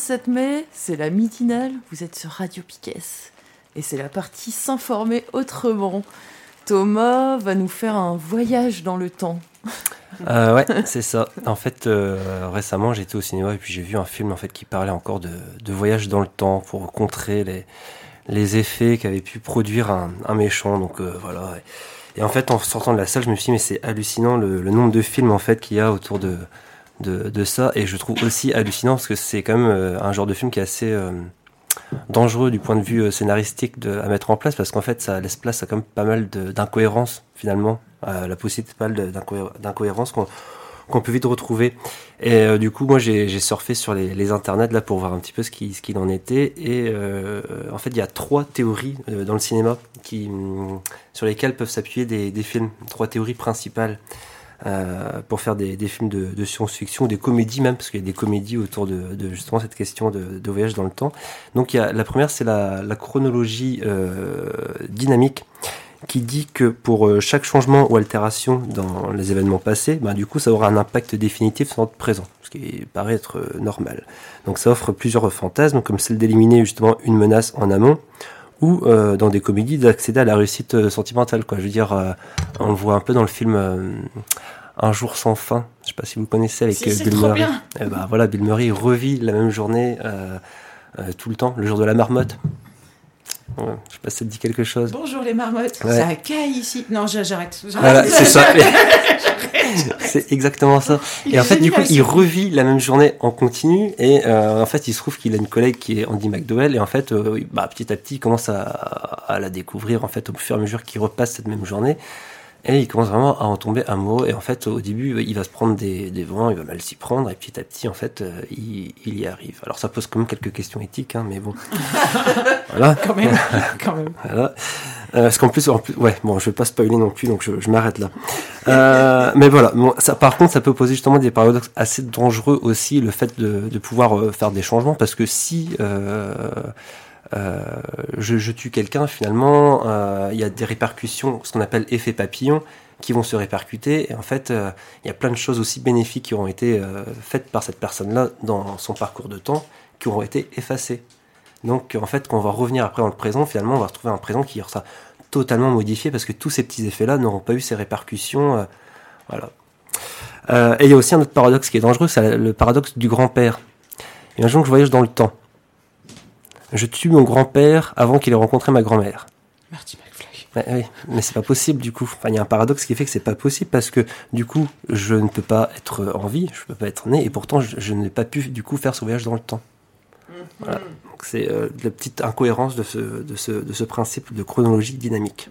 27 mai, c'est la midinale, vous êtes sur Radio Piquet et c'est la partie s'informer autrement. Thomas va nous faire un voyage dans le temps. Euh, ouais, c'est ça. En fait, euh, récemment, j'étais au cinéma et puis j'ai vu un film en fait qui parlait encore de, voyage dans le temps pour contrer les, effets qu'avait pu produire un, un méchant. Donc euh, voilà. Et, en fait, en sortant de la salle, je me suis dit mais c'est hallucinant le, le, nombre de films en fait qu'il y a autour de, de, ça. Et je trouve aussi hallucinant parce que c'est quand même euh, un genre de film qui est assez euh, dangereux du point de vue euh, scénaristique à mettre en place parce qu'en fait ça laisse place à quand même pas mal d'incohérences finalement, la possibilité pas d'incohérences qu'on peut vite retrouver. Et du coup, moi, j'ai surfé sur les, internets là pour voir un petit peu ce qu'il ce en était. Et en fait, il y a trois théories dans le cinéma qui, sur lesquelles peuvent s'appuyer des, des films. Trois théories principales. Euh, pour faire des, des films de, de science-fiction, des comédies même, parce qu'il y a des comédies autour de, de justement cette question de, de, voyage dans le temps. Donc il y a, la première, c'est la, la, chronologie euh, dynamique qui dit que pour euh, chaque changement ou altération dans les événements passés, bah, du coup, ça aura un impact définitif sur notre présent, ce qui paraît être euh, normal. Donc ça offre plusieurs fantasmes, comme celle d'éliminer justement une menace en amont, ou euh, dans des comédies d'accéder à la réussite euh, sentimentale. Quoi. Je veux dire, euh, on le voit un peu dans le film euh, Un jour sans fin. Je sais pas si vous connaissez avec si, Bill Murray. Et bah, voilà, Bill Murray revit la même journée tout le temps, le jour de la marmotte. Je sais pas si ça te dit quelque chose. Bonjour les marmottes, ouais. ça caille ici. Non, j'arrête. Voilà, c'est ça. c'est exactement ça. Il et en fait, du coup, il revit la même journée en continu. Et euh, en fait, il se trouve qu'il a une collègue qui est Andy McDowell. Et en fait, euh, bah, petit à petit, il commence à, à, la découvrir en fait au fur et à mesure qu'il repasse cette même journée. Et il commence vraiment à en tomber amoureux. Et en fait, au début, il va se prendre des, des vents, il va mal s'y prendre. Et petit à petit, en fait, euh, il, il, y arrive. Alors, ça pose quand même quelques questions éthiques, hein, mais bon. voilà. Quand même. Quand même. voilà. Euh, parce qu'en plus, en plus, ouais, bon, je vais pas spoiler non plus, donc je, je m'arrête là. Euh, mais voilà. Bon, ça, par contre, ça peut poser justement des paradoxes assez dangereux aussi, le fait de, de pouvoir euh, faire des changements, parce que si euh, euh, je, je, tue quelqu'un, finalement, euh, il y a des répercussions, ce qu'on appelle effet papillon, qui vont se répercuter. Et en fait, euh, il y a plein de choses aussi bénéfiques qui auront été euh, faites par cette personne-là dans son parcours de temps, qui auront été effacées. Donc, en fait, quand on va revenir après dans le présent, finalement, on va retrouver un présent qui sera totalement modifié parce que tous ces petits effets-là n'auront pas eu ces répercussions. Euh, voilà. et il y a aussi un autre paradoxe qui est dangereux, c'est le paradoxe du grand-père. Un jour, je voyage dans le temps je tue mon grand-père avant qu'il ait rencontré ma grand-mère. Marty McFly. Ouais, oui, mais c'est pas possible du coup. Enfin, il y a un paradoxe qui fait que c'est pas possible parce que du coup, je ne peux pas être en vie, je peux pas être né, et pourtant, je, je n'ai pas pu du coup faire ce voyage dans le temps. Mm -hmm. Voilà. Donc c'est euh, la petite incohérence de ce, de, ce, de ce principe de chronologie dynamique.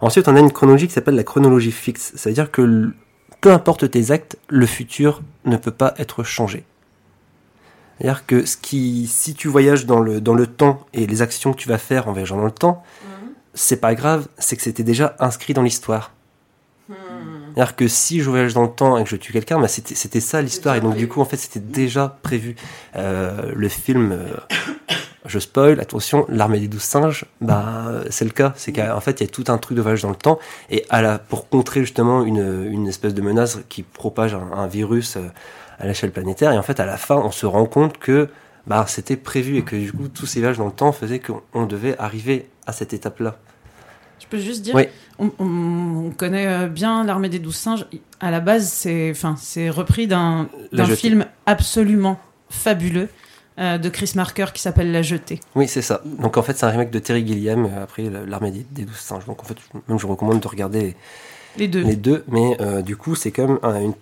Ensuite, on a une chronologie qui s'appelle la chronologie fixe. Ça veut dire que peu importe tes actes, le futur ne peut pas être changé. C'est-à-dire que ce qui, si tu voyages dans le, dans le temps et les actions que tu vas faire en voyageant dans le temps, mmh. c'est pas grave, c'est que c'était déjà inscrit dans l'histoire. Mmh. C'est-à-dire que si je voyage dans le temps et que je tue quelqu'un, bah c'était ça l'histoire. Et donc, du coup, en fait, c'était déjà prévu. Euh, le film, euh, je spoil, attention, L'armée des douze singes, bah, c'est le cas. C'est qu'en fait, il y a tout un truc de voyage dans le temps. Et à la, pour contrer justement une, une espèce de menace qui propage un, un virus, euh, à l'échelle planétaire. Et en fait, à la fin, on se rend compte que bah, c'était prévu et que du coup, tous ces villages dans le temps faisaient qu'on devait arriver à cette étape-là. Je peux juste dire, oui. on, on, on, connaît bien l'armée des douze singes. À la base, c'est, enfin, c'est repris d'un, d'un film absolument fabuleux euh, de Chris Marker qui s'appelle La Jetée. Oui, c'est ça. Donc en fait, c'est un remake de Terry Gilliam euh, après l'armée des, des douze singes. Donc en fait, même je recommande de regarder les deux. Les deux, mais euh, du coup, c'est quand même un, une,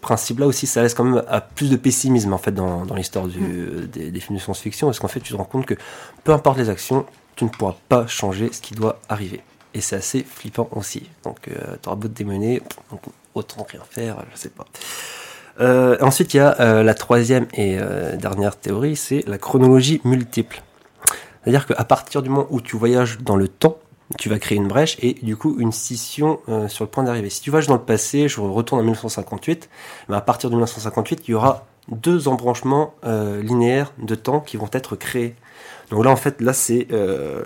principe-là aussi, ça laisse quand même à plus de pessimisme en fait dans, dans l'histoire mm. des, des, films de science-fiction, parce qu'en fait, tu te rends compte que peu importe les actions, tu ne pourras pas changer ce qui doit arriver. Et c'est assez flippant aussi. Donc, tu auras beau te démener, autant rien faire, je sais pas. ensuite, il y a la troisième et dernière théorie, c'est la chronologie multiple. C'est-à-dire qu'à partir du moment où tu voyages dans le temps, tu vas créer une brèche et du coup une scission euh, sur le point d'arrivée. Si tu voyages dans le passé, je retourne en 1958, mais à partir de 1958, il y aura deux embranchements euh, linéaires de temps qui vont être créés. Donc là, en fait, là, c'est euh,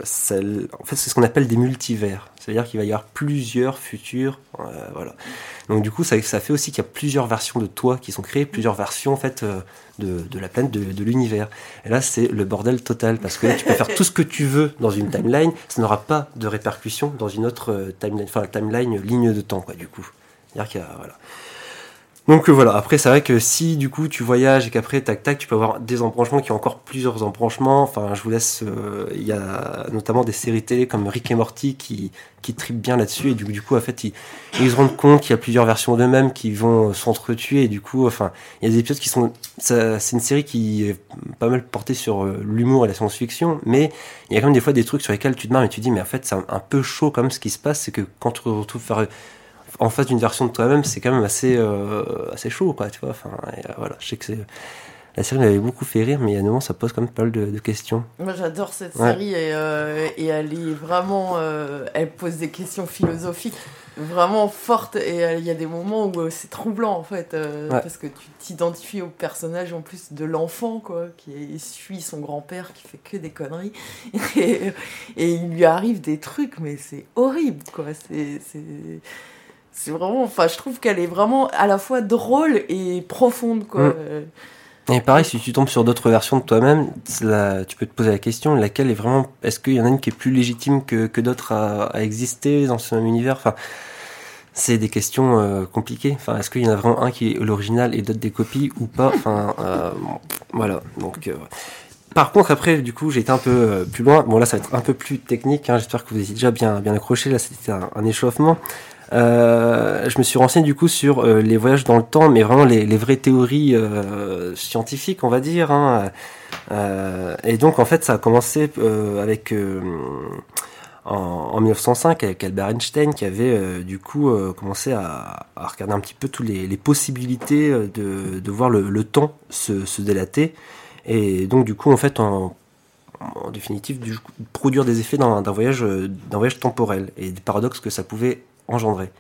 en fait, ce qu'on appelle des multivers. C'est-à-dire qu'il va y avoir plusieurs futurs, euh, voilà. Donc du coup, ça, fait aussi qu'il y a plusieurs versions de toi qui sont créées, plusieurs versions en fait euh, de, de la planète, de, de l'univers. Et là, c'est le bordel total parce que là, tu peux faire tout ce que tu veux dans une timeline, ça n'aura pas de répercussion dans une autre timeline, enfin timeline ligne de temps, quoi. Du coup, c'est-à-dire qu'il y a. Donc euh, voilà, après c'est vrai que si du coup tu voyages et qu'après tac tac tu peux avoir des embranchements qui ont encore plusieurs embranchements, enfin je vous laisse, euh, il y a notamment des séries télé comme Rick et Morty qui, qui tripent bien là-dessus. Et du, coup en fait ils, se rendent compte qu'il y a plusieurs versions d'eux-mêmes qui vont s'entretuer. Et du coup enfin il y a des épisodes qui sont, c'est une série qui est pas mal portée sur euh, l'humour et la science-fiction. Mais il y a quand même des fois des trucs sur lesquels tu te marres et tu dis mais en fait c'est un, peu chaud comme ce qui se passe, c'est que quand tu retrouves faire en face d'une version de toi-même, c'est quand même assez, euh, assez chaud, quoi, tu vois. Enfin, euh, voilà, je sais que c'est. La série m'avait beaucoup fait rire, mais il y a un moment, ça pose quand même pas mal de, questions. Moi, j'adore cette série et, euh, et, elle est vraiment. elle pose des questions philosophiques vraiment fortes et il y a des moments où c'est troublant, en fait, parce que tu t'identifies au personnage en plus de l'enfant, quoi, qui suit son grand-père qui fait que des conneries. Et, et, il lui arrive des trucs, mais c'est horrible, quoi. C'est c'est vraiment, enfin, je trouve qu'elle est vraiment à la fois drôle et profonde, quoi. Mm. Et pareil, si tu tombes sur d'autres versions de toi-même, tu peux te poser la question, laquelle est vraiment, est-ce qu'il y en a une qui est plus légitime que, que d'autres à, exister dans ce même univers? Enfin, c'est des questions euh, compliquées. Enfin, est-ce qu'il y en a vraiment un qui est l'original et d'autres des copies ou pas? Enfin, euh, voilà. Donc. Euh, par contre, après, du coup, j'ai été un peu plus loin. Bon, là, ça va être un peu plus technique. Hein. J'espère que vous étiez déjà bien, bien accroché. Là, c'était un, échauffement. Euh, je me suis renseigné du coup sur euh, les voyages dans le temps, mais vraiment les, vraies théories euh, scientifiques, on va dire. Hein. Et donc en fait, ça a commencé avec en, en, 1905 avec Albert Einstein qui avait du coup commencé à, regarder un petit peu toutes les, possibilités de, voir le, temps se, délater. Et donc du coup en fait en, définitive du, produire des effets d'un voyage temporel et des paradoxes que ça pouvait engendré.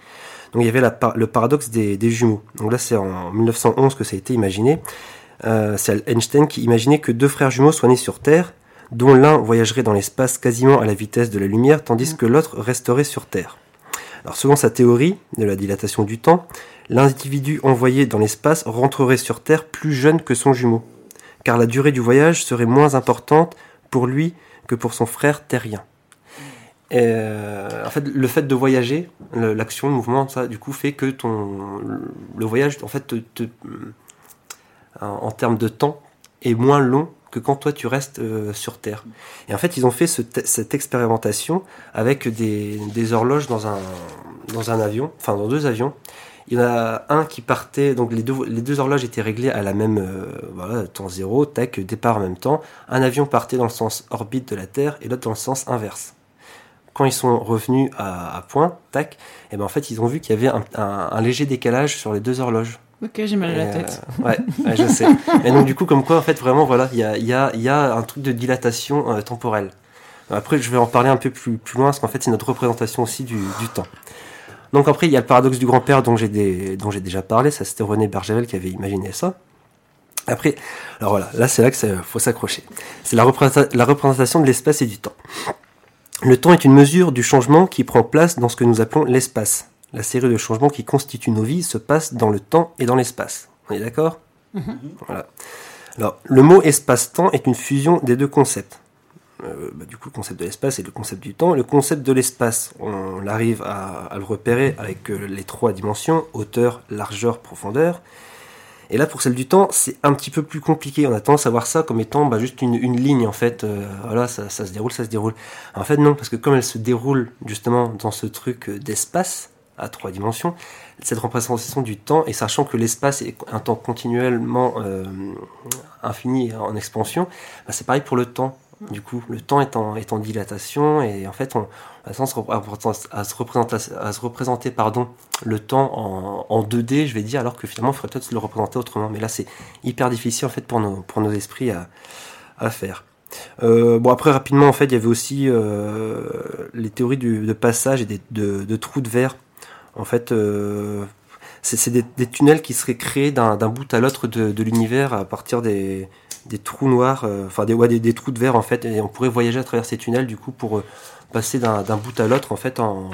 Donc il y avait le paradoxe des, jumeaux. Donc là c'est en 1911 que ça a été imaginé. Euh, c'est Einstein qui imaginait que deux frères jumeaux soient nés sur Terre, dont l'un voyagerait dans l'espace quasiment à la vitesse de la lumière, tandis que l'autre resterait sur Terre. Alors selon sa théorie de la dilatation du temps, l'individu envoyé dans l'espace rentrerait sur Terre plus jeune que son jumeau, car la durée du voyage serait moins importante pour lui que pour son frère terrien. Euh, en fait, le fait de voyager, l'action, le mouvement, ça, du coup, fait que ton, le voyage, en fait, te, en, termes de temps, est moins long que quand toi tu restes euh, sur Terre. Et en fait, ils ont fait cette expérimentation avec des, des, horloges dans un, dans un avion, enfin dans deux avions. Il y en a un qui partait, donc les deux, les deux horloges étaient réglées à la même, euh, voilà, temps zéro, tac, départ en même temps. Un avion partait dans le sens orbite de la Terre et l'autre dans le sens inverse quand ils sont revenus à, point, tac, et eh ben en fait ils ont vu qu'il y avait un, léger décalage sur les deux horloges. Ok, j'ai mal à la tête. Euh, ouais, je sais. Et donc du coup, comme quoi, en fait, vraiment, voilà, il y a, y, a, y a, un truc de dilatation euh, temporelle. Après, je vais en parler un peu plus, plus loin, parce qu'en fait, c'est notre représentation aussi du, du, temps. Donc après, il y a le paradoxe du grand-père dont j'ai dont j'ai déjà parlé. Ça, c'était René Bergeville qui avait imaginé ça. Après, alors voilà, là, c'est là que faut s'accrocher. C'est la, la représentation de l'espace et du temps. Le temps est une mesure du changement qui prend place dans ce que nous appelons l'espace. La série de changements qui constituent nos vies se passe dans le temps et dans l'espace. On est d'accord? Mhm. Voilà. Alors, le mot espace-temps est une fusion des deux concepts. Euh, bah, du coup, le concept de l'espace et le concept du temps. Le concept de l'espace, on arrive à, le repérer avec euh, les trois dimensions, hauteur, largeur, profondeur. Et là, pour celle du temps, c'est un petit peu plus compliqué. On a tendance à voir ça comme étant bah, juste une, ligne, en fait. Euh, voilà, ça, se déroule, ça se déroule. En fait, non, parce que comme elle se déroule justement dans ce truc d'espace à trois dimensions, cette représentation du temps, et sachant que l'espace est un temps continuellement euh, infini en expansion, bah, c'est pareil pour le temps. Du coup, le temps est en, dilatation et en fait, on a tendance à se représenter, pardon, le temps en, en 2D, je vais dire, alors que finalement, il faudrait peut-être se le représenter autrement. Mais là, c'est hyper difficile en fait pour nos, pour nos esprits à, à faire. Euh, bon après rapidement en fait il y avait aussi euh, les théories de passage et de, trous de verre. En fait euh, c'est des, des, tunnels qui seraient créés d'un bout à l'autre de, de l'univers à partir des, des trous noirs, euh, enfin des, ouais, des, des, trous de verre en fait, et on pourrait voyager à travers ces tunnels du coup pour euh, passer d'un bout à l'autre en fait en,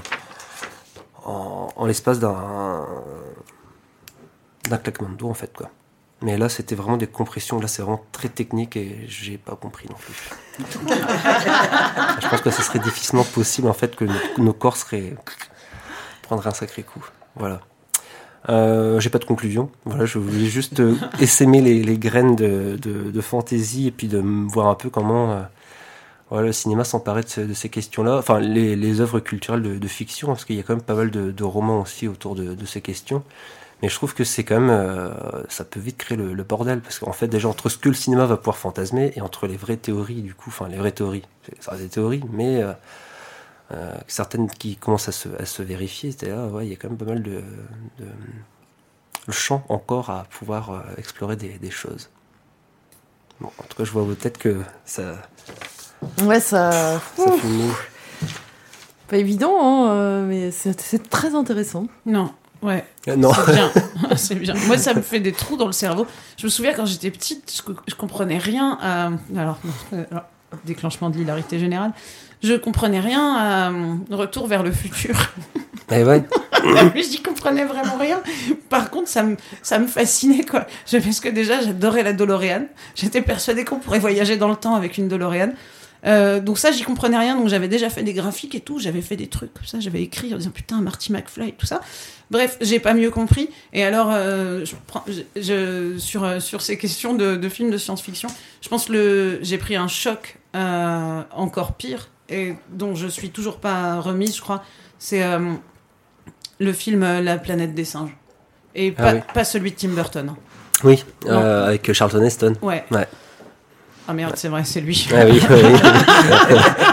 en, en l'espace d'un d'un claquement de doigts en fait quoi. Mais là c'était vraiment des compressions, là c'est vraiment très technique et j'ai pas compris non plus. Je pense que ce serait difficilement possible en fait que nos, nos corps seraient prendraient un sacré coup. Voilà. Euh, j'ai pas de conclusion. Voilà, je voulais juste euh, essaimer les, les, graines de, de, de, fantaisie et puis de voir un peu comment euh, voilà, le cinéma s'emparait de, de, ces questions-là. Enfin, les, les œuvres culturelles de, de fiction, parce qu'il y a quand même pas mal de, de romans aussi autour de, de, ces questions. Mais je trouve que c'est quand même, euh, ça peut vite créer le, le bordel, parce qu'en fait, déjà entre ce que le cinéma va pouvoir fantasmer et entre les vraies théories, du coup, enfin les vraies théories, ça des théories, mais euh, certaines qui commencent à se, à se vérifier, c'est-à-dire, ouais, il y a quand même pas mal de, de le champ encore à pouvoir euh, explorer des, des, choses. Bon, en tout cas, je vois peut-être que ça. Ouais, ça. ça. Pas évident, hein, euh, mais c'est très intéressant. Non, Ouais. Euh, non. C'est bien. c'est bien. Moi, ça me fait des trous dans le cerveau. Je me souviens quand j'étais petite, je, je comprenais rien à. Alors, alors, déclenchement de l'hilarité générale. Je comprenais rien à Retour vers le futur. Eh ouais. J'y comprenais vraiment rien. Par contre, ça me, ça me fascinait, quoi. Je, parce que déjà, j'adorais la DeLorean. J'étais persuadée qu'on pourrait voyager dans le temps avec une DeLorean. Euh, donc ça, j'y comprenais rien. Donc j'avais déjà fait des graphiques et tout. J'avais fait des trucs comme ça. J'avais écrit en disant putain Marty McFly et tout ça. Bref, j'ai pas mieux compris. Et alors, euh, je prends, je, je, sur euh, sur ces questions de, de films de science-fiction, je pense le j'ai pris un choc euh, encore pire et dont je suis toujours pas remise, je crois. C'est euh, le film La planète des singes et pas, Ah oui. pas celui de Tim Burton. Oui, euh, avec Charlton Heston. Ouais. Ouais. Ah merde, c'est vrai, c'est lui. Ah oui, oui.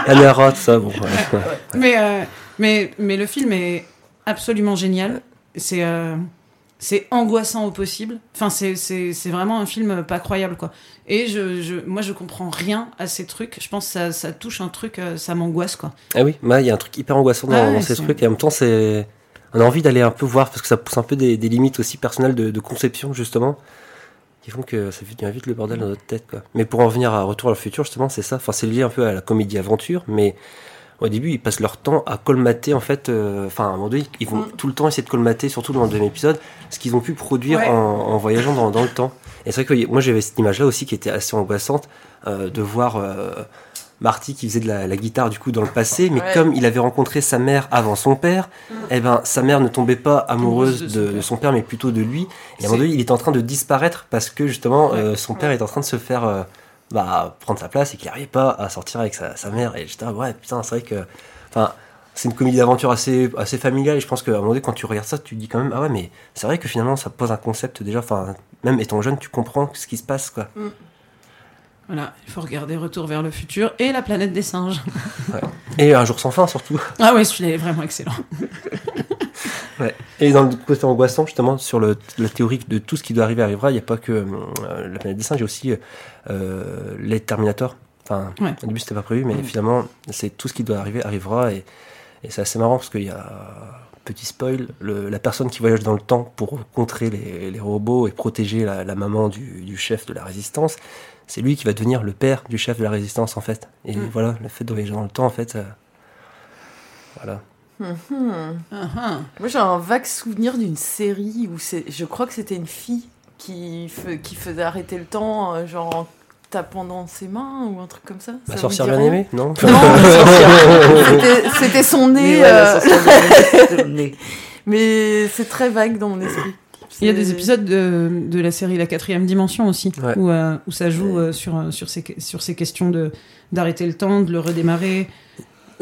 Anna Roth, ça, bon. Ouais. mais, euh, mais, mais le film est absolument génial. C'est euh, c'est angoissant au possible. Enfin, c'est vraiment un film pas croyable, quoi. Et je, je, moi, je comprends rien à ces trucs. Je pense que ça, ça touche un truc, euh, ça m'angoisse, quoi. Ah oui, il y a un truc hyper angoissant dans, Ah ouais, dans ces trucs et en même temps, c'est. On a envie d'aller un peu voir parce que ça pousse un peu des, des limites aussi personnelles de, de conception, justement, qui font que ça devient vite le bordel dans notre tête, quoi. Mais pour en venir à Retour à le futur, justement, c'est ça. Enfin, c'est lié un peu à la comédie-aventure, mais au début, ils passent leur temps à colmater, en fait. euh, Enfin, à un moment donné, ils vont Mm. tout le temps essayer de colmater, surtout dans le deuxième épisode, ce qu'ils ont pu produire Ouais. en, en voyageant dans, dans le temps. Et c'est vrai que moi, j'avais cette image-là aussi qui était assez angoissante euh, de voir. euh, Marty qui faisait de la, la guitare du coup dans le passé, mais Ouais. comme il avait rencontré sa mère avant son père, eh ben sa mère ne tombait pas amoureuse de son de, père. de son père, mais plutôt de lui. Et à un moment donné, il est en train de disparaître parce que justement Ouais. son père est en train de se faire bah, prendre sa place et qu'il n'arrivait pas à sortir avec sa, mère. Et j'étais là, ouais putain, c'est vrai que, enfin. C'est une comédie d'aventure assez, assez familiale et je pense qu'à un moment donné, quand tu regardes ça, tu dis quand même, ah ouais, mais c'est vrai que finalement, ça pose un concept déjà, enfin, même étant jeune, tu comprends ce qui se passe, quoi. Voilà, il faut regarder Retour vers le futur et La planète des singes. Et un jour sans fin, surtout. Ah ouais, celui-là est vraiment excellent. Ouais. Et dans le côté angoissant, justement, sur le, la théorie de tout ce qui doit arriver arrivera, il n'y a pas que euh, la planète des singes, il y a aussi euh, les Terminator. Enfin, Ouais. au début, c'était pas prévu, mais finalement, c'est tout ce qui doit arriver arrivera. Et, et c'est assez marrant parce qu'il y a, petit spoil, le, la personne qui voyage dans le temps pour contrer les, les robots et protéger la, la maman du, du chef de la résistance, c'est lui qui va devenir le père du chef de la résistance, en fait. Et Mm. voilà, le fait de voyager dans le temps, en fait. euh, voilà. Mhm. Ah, ah. Moi, j'ai un vague souvenir d'une série où c'est, je crois que c'était une fille qui, fe- qui faisait arrêter le temps, euh, genre en tapant dans ses mains ou un truc comme ça. La sorcière bien aimée, non Non, la sorcière. C'était- C'était son Mais nez, ouais, euh, de- mais c'est très vague dans mon esprit. Il y a des épisodes de, de la série La quatrième dimension aussi, Ouais. où, euh, où ça joue euh, sur, euh, sur, ces, sur ces questions de d'arrêter le temps, de le redémarrer.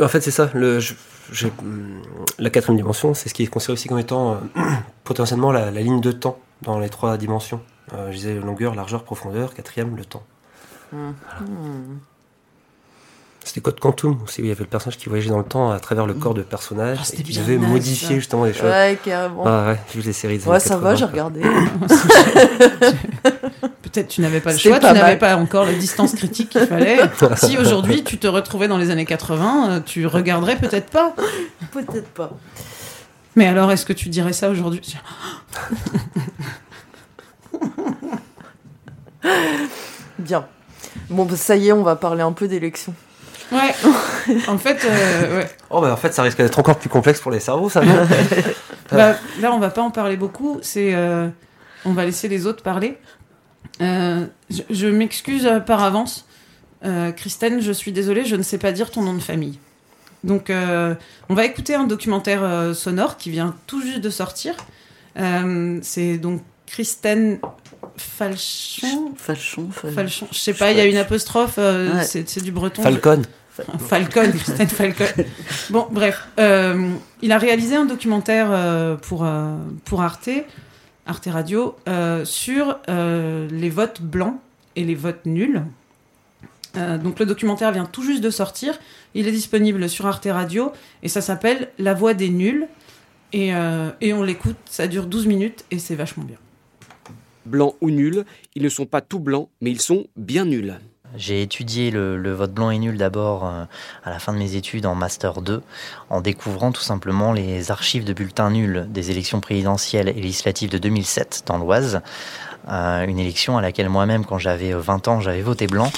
En fait, c'est ça. Le, je- j'ai- hum, la quatrième dimension, c'est ce qui est considéré aussi comme étant euh, potentiellement la, la ligne de temps dans les trois dimensions. Euh, je disais longueur, largeur, profondeur. Quatrième, le temps. Mhm. C'était Code Quantum aussi, où il y avait le personnage qui voyageait dans le temps à travers le corps de personnages Ah, c'était et qui devait modifier ça. justement les choses. Ouais, carrément. Ah ouais, vu les séries des ouais, ça va, 80, j'ai regardé. Peut-être tu n'avais pas le choix, tu n'avais pas encore la distance critique qu'il fallait. si aujourd'hui tu te retrouvais dans les années 80, euh, tu regarderais peut-être pas. Peut-être pas. Mais alors, est-ce que tu dirais ça aujourd'hui? Bien. Bon, bah, ça y est, on va parler un peu d'élections. Ouais. En fait, euh, ouais. Oh bah en fait ça risque d'être encore plus complexe pour les cerveaux ça. Bah, là, on va pas en parler beaucoup. C'est, euh, on va laisser les autres parler. Euh, je je m'excuse par avance, Euh, Christine. Je suis désolée, je ne sais pas dire ton nom de famille. Donc, euh, on va écouter un documentaire euh, sonore qui vient tout juste de sortir. Euh, c'est donc Christine Falchon. Falchon, Fal- Falchon. Je sais pas, il y a une apostrophe. euh, Ouais. c'est, c'est du breton. Falcon. Falcon, Christine Falcon. Bon, bref, euh, il a réalisé un documentaire euh, pour, euh, pour Arte, Arte Radio, euh, sur euh, les votes blancs et les votes nuls. Euh, donc le documentaire vient tout juste de sortir, il est disponible sur Arte Radio et ça s'appelle La voix des nuls. Et, euh, et on l'écoute, ça dure 12 minutes et c'est vachement bien. Blancs ou nuls, ils ne sont pas tout blancs, mais ils sont bien nuls. J'ai étudié le, vote blanc et nul d'abord euh, à la fin de mes études en Master 2, en découvrant tout simplement les archives de bulletins nuls des élections présidentielles et législatives de 2007 dans l'Oise. Euh, une élection à laquelle moi-même, quand j'avais 20 ans, j'avais voté blanc.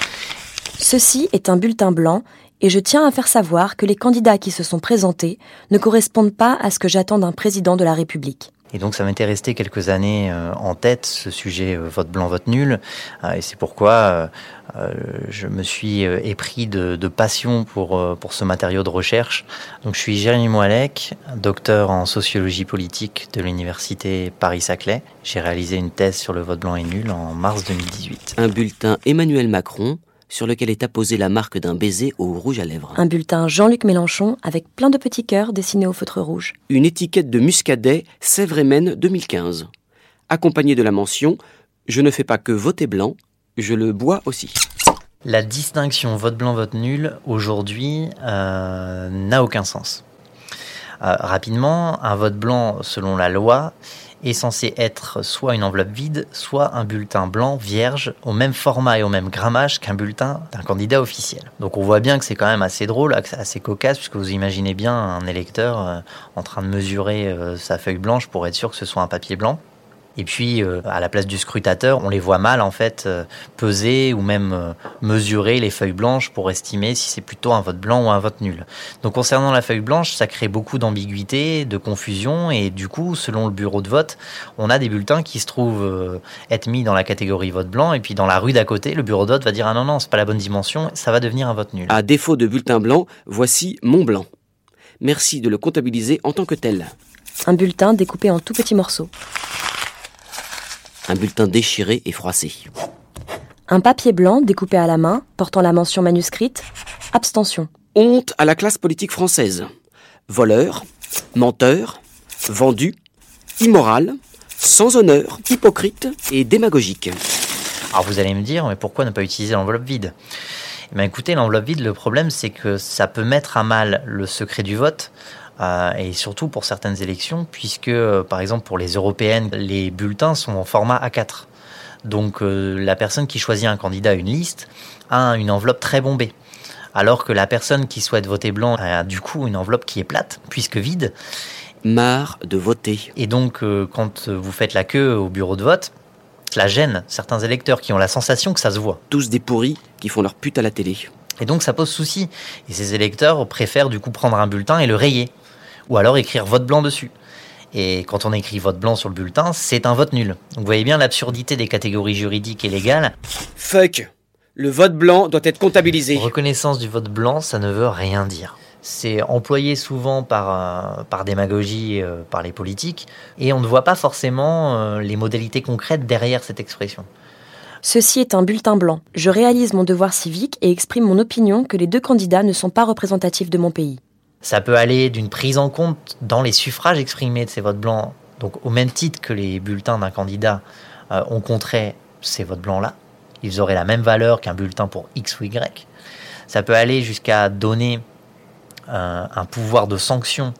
Ceci est un bulletin blanc et je tiens à faire savoir que les candidats qui se sont présentés ne correspondent pas à ce que j'attends d'un président de la République. Et donc ça m'était resté quelques années euh, en tête, ce sujet euh, vote blanc, vote nul. Euh, et c'est pourquoi je me suis épris de, de passion pour, pour ce matériau de recherche. Donc je suis Jérémy Moalec, docteur en sociologie politique de l'université Paris-Saclay. J'ai réalisé une thèse sur le vote blanc et nul en mars 2018. Un bulletin Emmanuel Macron sur lequel est apposée la marque d'un baiser au rouge à lèvres. Un bulletin Jean-Luc Mélenchon avec plein de petits cœurs dessinés au feutre rouge. Une étiquette de Muscadet Sèvres et Maine 2015. Accompagnée de la mention Je ne fais pas que voter blanc, je le bois aussi. La distinction vote blanc, vote nul, aujourd'hui, euh, n'a aucun sens. Euh, rapidement, un vote blanc, selon la loi, est censé être soit une enveloppe vide, soit un bulletin blanc vierge au même format et au même grammage qu'un bulletin d'un candidat officiel. Donc on voit bien que c'est quand même assez drôle, assez cocasse, puisque vous imaginez bien un électeur euh, en train de mesurer euh, sa feuille blanche pour être sûr que ce soit un papier blanc. Et puis, euh, à la place du scrutateur, on les voit mal, en fait, euh, peser ou même euh, mesurer les feuilles blanches pour estimer si c'est plutôt un vote blanc ou un vote nul. Donc, concernant la feuille blanche, ça crée beaucoup d'ambiguïté, de confusion, et du coup, selon le bureau de vote, on a des bulletins qui se trouvent euh, être mis dans la catégorie vote blanc, et puis dans la rue d'à côté, le bureau de vote va dire ah non non, c'est pas la bonne dimension, ça va devenir un vote nul. À défaut de bulletin blanc, voici mon blanc. Merci de le comptabiliser en tant que tel. Un bulletin découpé en tout petits morceaux. Un bulletin déchiré et froissé. Un papier blanc découpé à la main portant la mention manuscrite Abstention. Honte à la classe politique française. Voleur, menteur, vendu, immoral, sans honneur, hypocrite et démagogique. Alors vous allez me dire, mais pourquoi ne pas utiliser l'enveloppe vide? Eh bien écoutez, l'enveloppe vide, le problème c'est que ça peut mettre à mal le secret du vote. Euh, et surtout pour certaines élections, puisque euh, par exemple pour les européennes, les bulletins sont en format A4. Donc euh, la personne qui choisit un candidat à une liste a une enveloppe très bombée. Alors que la personne qui souhaite voter blanc a du coup une enveloppe qui est plate, puisque vide. Marre de voter. Et donc euh, quand vous faites la queue au bureau de vote, cela gêne certains électeurs qui ont la sensation que ça se voit. Tous des pourris qui font leur pute à la télé. Et donc ça pose souci. Et ces électeurs préfèrent du coup prendre un bulletin et le rayer. Ou alors écrire vote blanc dessus. Et quand on écrit vote blanc sur le bulletin, c'est un vote nul. Donc vous voyez bien l'absurdité des catégories juridiques et légales. Fuck Le vote blanc doit être comptabilisé. Reconnaissance du vote blanc, ça ne veut rien dire. C'est employé souvent par, euh, par démagogie, euh, par les politiques, et on ne voit pas forcément euh, les modalités concrètes derrière cette expression. Ceci est un bulletin blanc. Je réalise mon devoir civique et exprime mon opinion que les deux candidats ne sont pas représentatifs de mon pays. Ça peut aller d'une prise en compte dans les suffrages exprimés de ces votes blancs, donc au même titre que les bulletins d'un candidat euh, ont contré ces votes blancs-là, ils auraient la même valeur qu'un bulletin pour X ou Y. Ça peut aller jusqu'à donner euh, un pouvoir de sanction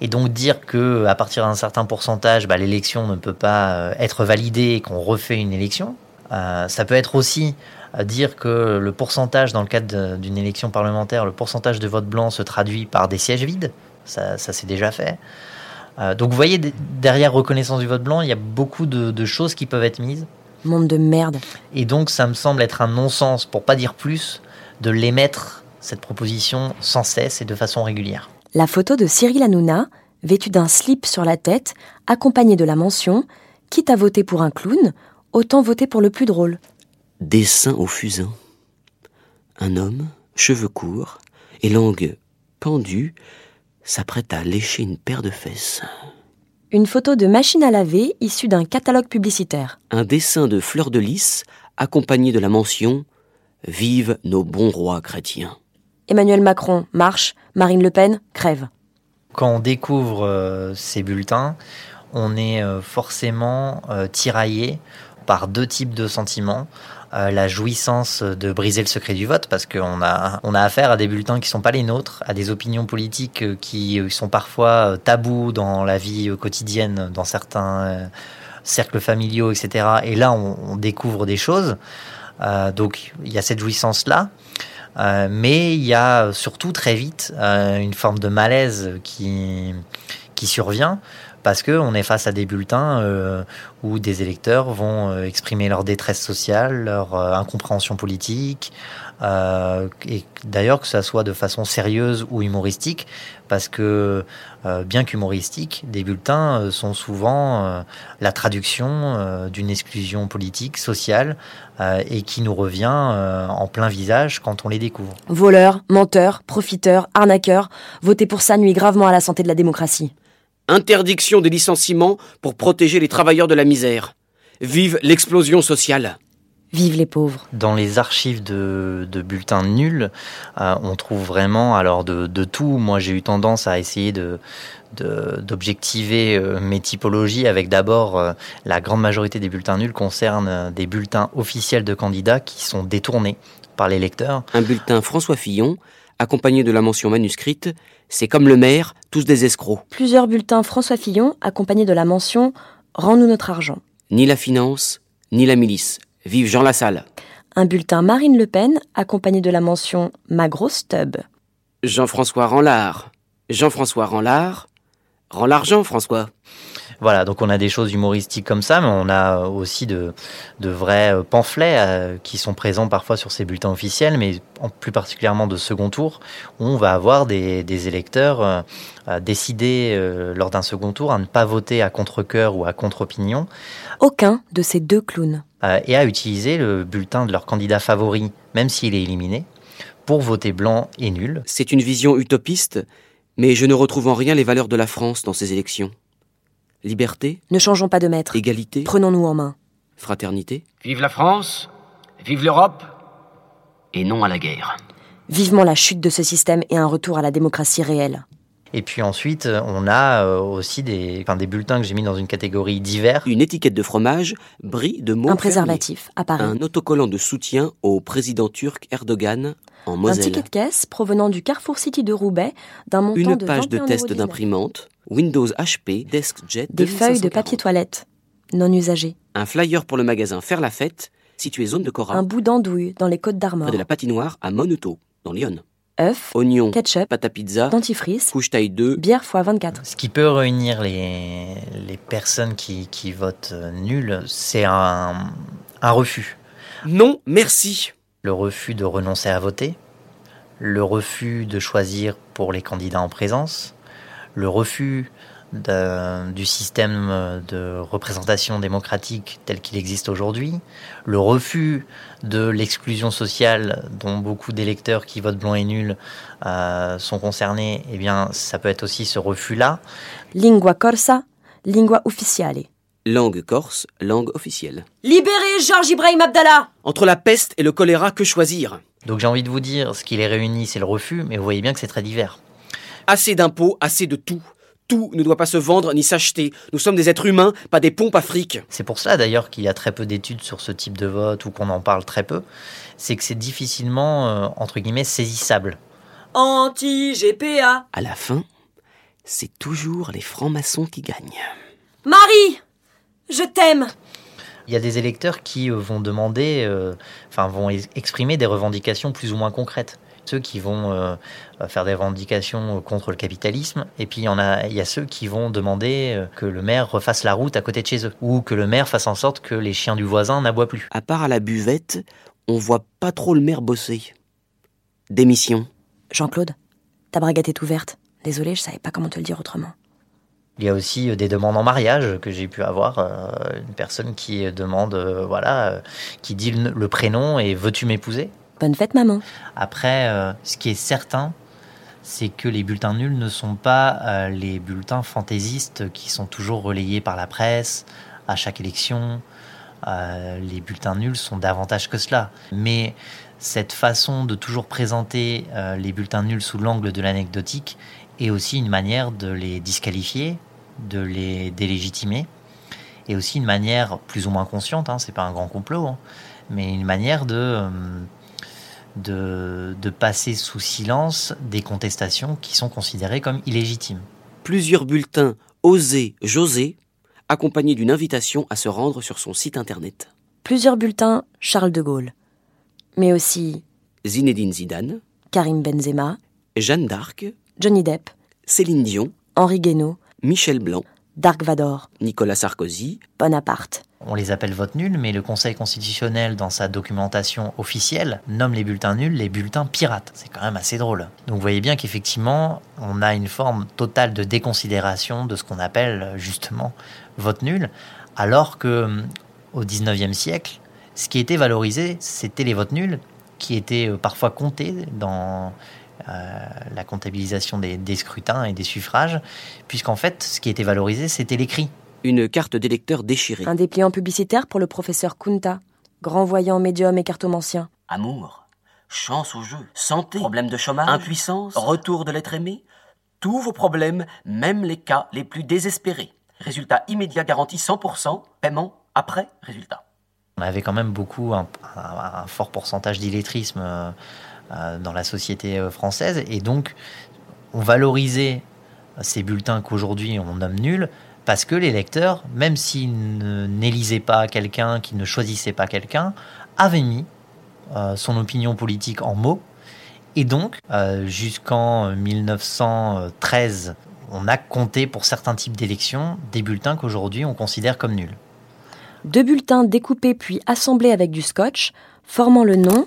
et donc dire que à partir d'un certain pourcentage, bah, l'élection ne peut pas euh, être validée et qu'on refait une élection. Ça peut être aussi dire que le pourcentage dans le cadre d'une élection parlementaire, le pourcentage de vote blanc se traduit par des sièges vides. Ça, ça c'est déjà fait. donc vous voyez, derrière reconnaissance du vote blanc, il y a beaucoup de, de choses qui peuvent être mises. Monde de merde. Et donc ça me semble être un non-sens, pour pas dire plus, de l'émettre cette proposition sans cesse et de façon régulière. La photo de Cyril Hanouna, vêtu d'un slip sur la tête, accompagnée de la mention Quitte à voter pour un clown, autant voter pour le plus drôle. Dessin au fusain. Un homme, cheveux courts et langue pendue, s'apprête à lécher une paire de fesses. Une photo de machine à laver issue d'un catalogue publicitaire. Un dessin de fleur de lys accompagné de la mention Vive nos bons rois chrétiens. Emmanuel Macron marche, Marine Le Pen crève. Quand on découvre euh, ces bulletins, on est euh, forcément euh, tiraillé par deux types de sentiments. La jouissance de briser le secret du vote, parce qu'on a, on a affaire à des bulletins qui ne sont pas les nôtres, à des opinions politiques qui sont parfois tabous dans la vie quotidienne, dans certains cercles familiaux, etc. Et là, on, découvre des choses. donc, il y a cette jouissance-là. Euh, mais il y a surtout très vite euh, une forme de malaise qui, qui survient parce qu'on est face à des bulletins euh, où des électeurs vont exprimer leur détresse sociale, leur incompréhension politique, euh, et d'ailleurs que ça soit de façon sérieuse ou humoristique, parce que euh, bien qu'humoristique, des bulletins euh, sont souvent la traduction d'une exclusion politique, sociale, et qui nous revient en plein visage quand on les découvre. Voleurs, menteurs, profiteurs, arnaqueurs, voter pour ça nuit gravement à la santé de la démocratie. Interdiction des licenciements pour protéger les travailleurs de la misère. Vive l'explosion sociale. Vive les pauvres. Dans les archives de, bulletins nuls, euh, on trouve vraiment alors de, tout. Moi, j'ai eu tendance à essayer de d'objectiver euh, mes typologies avec d'abord euh, la grande majorité des bulletins nuls concernent des bulletins officiels de candidats qui sont détournés par les lecteurs. Un bulletin François Fillon accompagné de la mention manuscrite, c'est comme le maire, tous des escrocs. Plusieurs bulletins François Fillon accompagnés de la mention Rends-nous notre argent. Ni la finance, ni la milice. Vive Jean Lassalle. Un bulletin Marine Le Pen accompagné de la mention Ma grosse tub. Jean-François Ranlard. Jean-François Ranlard. Rends l'argent, François. Voilà, donc on a des choses humoristiques comme ça, mais on a aussi de, vrais euh, pamphlets euh, qui sont présents parfois sur ces bulletins officiels, mais plus particulièrement de second tour, où on va avoir des, électeurs euh, décidés lors d'un second tour à ne pas voter à contre-coeur ou à contre-opinion. Aucun de ces deux clowns. et à utiliser le bulletin de leur candidat favori, même s'il est éliminé, pour voter blanc et nul. C'est une vision utopiste, mais je ne retrouve en rien les valeurs de la France dans ces élections. Liberté Ne changeons pas de maître. Égalité Prenons-nous en main. Fraternité Vive la France Vive l'Europe Et non à la guerre. Vivement la chute de ce système et un retour à la démocratie réelle. Et puis ensuite, on a euh, aussi des, des bulletins que j'ai mis dans une catégorie divers. Une étiquette de fromage brille de mots. Un préservatif, apparaît. Un autocollant de soutien au président turc Erdogan en Moselle. Un ticket de caisse provenant du Carrefour City de Roubaix d'un montant Une de page de test d'imprimante, Windows HP, DeskJet. Des feuilles de papier toilette, non usagées. Un flyer pour le magasin Faire la Fête, situé zone de Cora. Un bout d'andouille dans les Côtes d'Armor. de la patinoire à Monuto, dans Lyon œufs, oignons, ketchup, pâte à pizza, dentifrice, couche taille 2, bière x 24. Ce qui peut réunir les, les personnes qui, qui votent nul, c'est un, un refus. Non, merci. Le refus de renoncer à voter, le refus de choisir pour les candidats en présence, le refus du système de représentation démocratique tel qu'il existe aujourd'hui, le refus de l'exclusion sociale dont beaucoup d'électeurs qui votent blanc et nul euh, sont concernés, eh bien, ça peut être aussi ce refus-là. Lingua corsa, lingua ufficiale. Langue corse, langue officielle. Libérez Georges Ibrahim Abdallah Entre la peste et le choléra, que choisir? Donc j'ai envie de vous dire, ce qui les réunit, c'est le refus, mais vous voyez bien que c'est très divers. Assez d'impôts, assez de tout Tout ne doit pas se vendre ni s'acheter. Nous sommes des êtres humains, pas des pompes à fric. C'est pour cela d'ailleurs qu'il y a très peu d'études sur ce type de vote ou qu'on en parle très peu. C'est que c'est difficilement, euh, entre guillemets, saisissable. Anti-GPA. À la fin, c'est toujours les francs-maçons qui gagnent. Marie Je t'aime Il y a des électeurs qui euh, vont demander, euh, enfin vont ex- exprimer des revendications plus ou moins concrètes. Ceux qui vont euh, faire des revendications contre le capitalisme, et puis il y en a, il y a ceux qui vont demander euh, que le maire refasse la route à côté de chez eux, ou que le maire fasse en sorte que les chiens du voisin n'aboient plus. À part à la buvette, on voit pas trop le maire bosser. Démission. Jean-Claude, ta braguette est ouverte. Désolé, je savais pas comment te le dire autrement. Il y a aussi euh, des demandes en mariage que j'ai pu avoir. euh, une personne qui demande, euh, voilà, euh, qui dit le prénom et veux-tu m'épouser? Bonne fête, maman. Après, euh, ce qui est certain, c'est que les bulletins nuls ne sont pas euh, les bulletins fantaisistes qui sont toujours relayés par la presse à chaque élection. Euh, les bulletins nuls sont davantage que cela. Mais cette façon de toujours présenter les bulletins nuls sous l'angle de l'anecdotique est aussi une manière de les disqualifier, de les délégitimer, et aussi une manière plus ou moins consciente, hein, c'est pas un grand complot, hein, mais une manière de, de, de passer sous silence des contestations qui sont considérées comme illégitimes. Plusieurs bulletins osés, José, accompagnés d'une invitation à se rendre sur son site internet. Plusieurs bulletins Charles de Gaulle. Mais aussi Zinedine Zidane, Karim Benzema, Jeanne d'Arc, Johnny Depp, Céline Dion, Henri Guénaud, Michel Blanc, Dark Vador, Nicolas Sarkozy, Bonaparte. On les appelle votes nuls, mais le Conseil constitutionnel, dans sa documentation officielle, nomme les bulletins nuls les bulletins pirates. C'est quand même assez drôle. Donc vous voyez bien qu'effectivement, on a une forme totale de déconsidération de ce qu'on appelle justement vote nul, alors que au 19e siècle, ce qui était valorisé, c'était les votes nuls, qui étaient euh, parfois comptés dans la comptabilisation des, des scrutins et des suffrages, puisqu'en fait, ce qui était valorisé, c'était l'écrit. une carte d'électeur déchirée. Un dépliant publicitaire pour le professeur Kunta, grand voyant, médium et cartomancien. Amour, chance au jeu, santé, problème de chômage, impuissance, retour de l'être aimé, tous vos problèmes, même les cas les plus désespérés. Résultat immédiat garanti 100%, paiement après résultat. On avait quand même beaucoup, un, un- un fort pourcentage d'illettrisme euh, euh, dans la société euh, française. Et donc, on valorisait ces bulletins qu'aujourd'hui on nomme nuls parce que les lecteurs, même s'ils n'élisaient pas quelqu'un, qu'ils ne choisissaient pas quelqu'un, avaient mis euh, son opinion politique en mots. Et donc, euh, jusqu'en 1913, on a compté pour certains types d'élections des bulletins qu'aujourd'hui on considère comme nuls. Deux bulletins découpés puis assemblés avec du scotch, formant le nom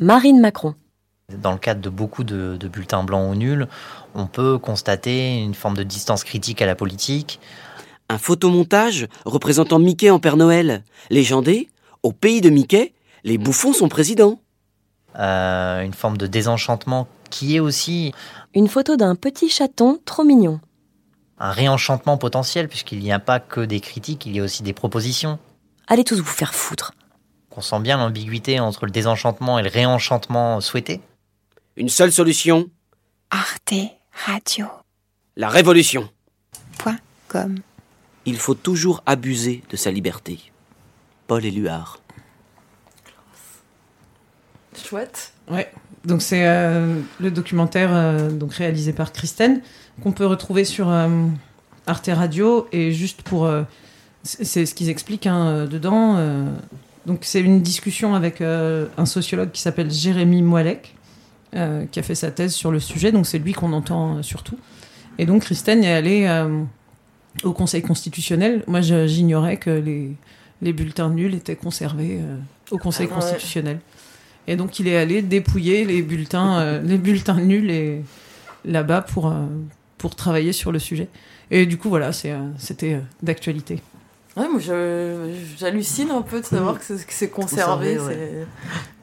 Marine Macron. Dans le cadre de beaucoup de, de bulletins blancs ou nuls, on peut constater une forme de distance critique à la politique. Un photomontage représentant Mickey en Père Noël. Légendé, au pays de Mickey, les bouffons sont présidents. euh, une forme de désenchantement qui est aussi Une photo d'un petit chaton trop mignon. un réenchantement potentiel, puisqu'il n'y a pas que des critiques, il y a aussi des propositions. Allez tous vous faire foutre. On sent bien l'ambiguïté entre le désenchantement et le réenchantement souhaité. Une seule solution, Arte Radio. la révolution. Point com. Il faut toujours abuser de sa liberté. Paul Éluard. Chouette. Ouais. Donc c'est euh, le documentaire euh, donc réalisé par Kristen qu'on peut retrouver sur euh, Arte Radio et juste pour euh, c'est ce qu'ils expliquent hein, dedans. euh, donc c'est une discussion avec euh, un sociologue qui s'appelle Jérémy Moalek euh, qui a fait sa thèse sur le sujet. Donc c'est lui qu'on entend euh, surtout. Et donc Kristen est allée euh, au Conseil constitutionnel. Moi j'ignorais que les les bulletins nuls étaient conservés euh, au Conseil Ah ouais. constitutionnel. Et donc il est allé dépouiller les bulletins, les bulletins nuls et là-bas pour pour travailler sur le sujet. Et du coup voilà, c'était d'actualité. Ouais, moi je- j'hallucine un peu de savoir que c'est- que c'est conservé. Conservé, c'est-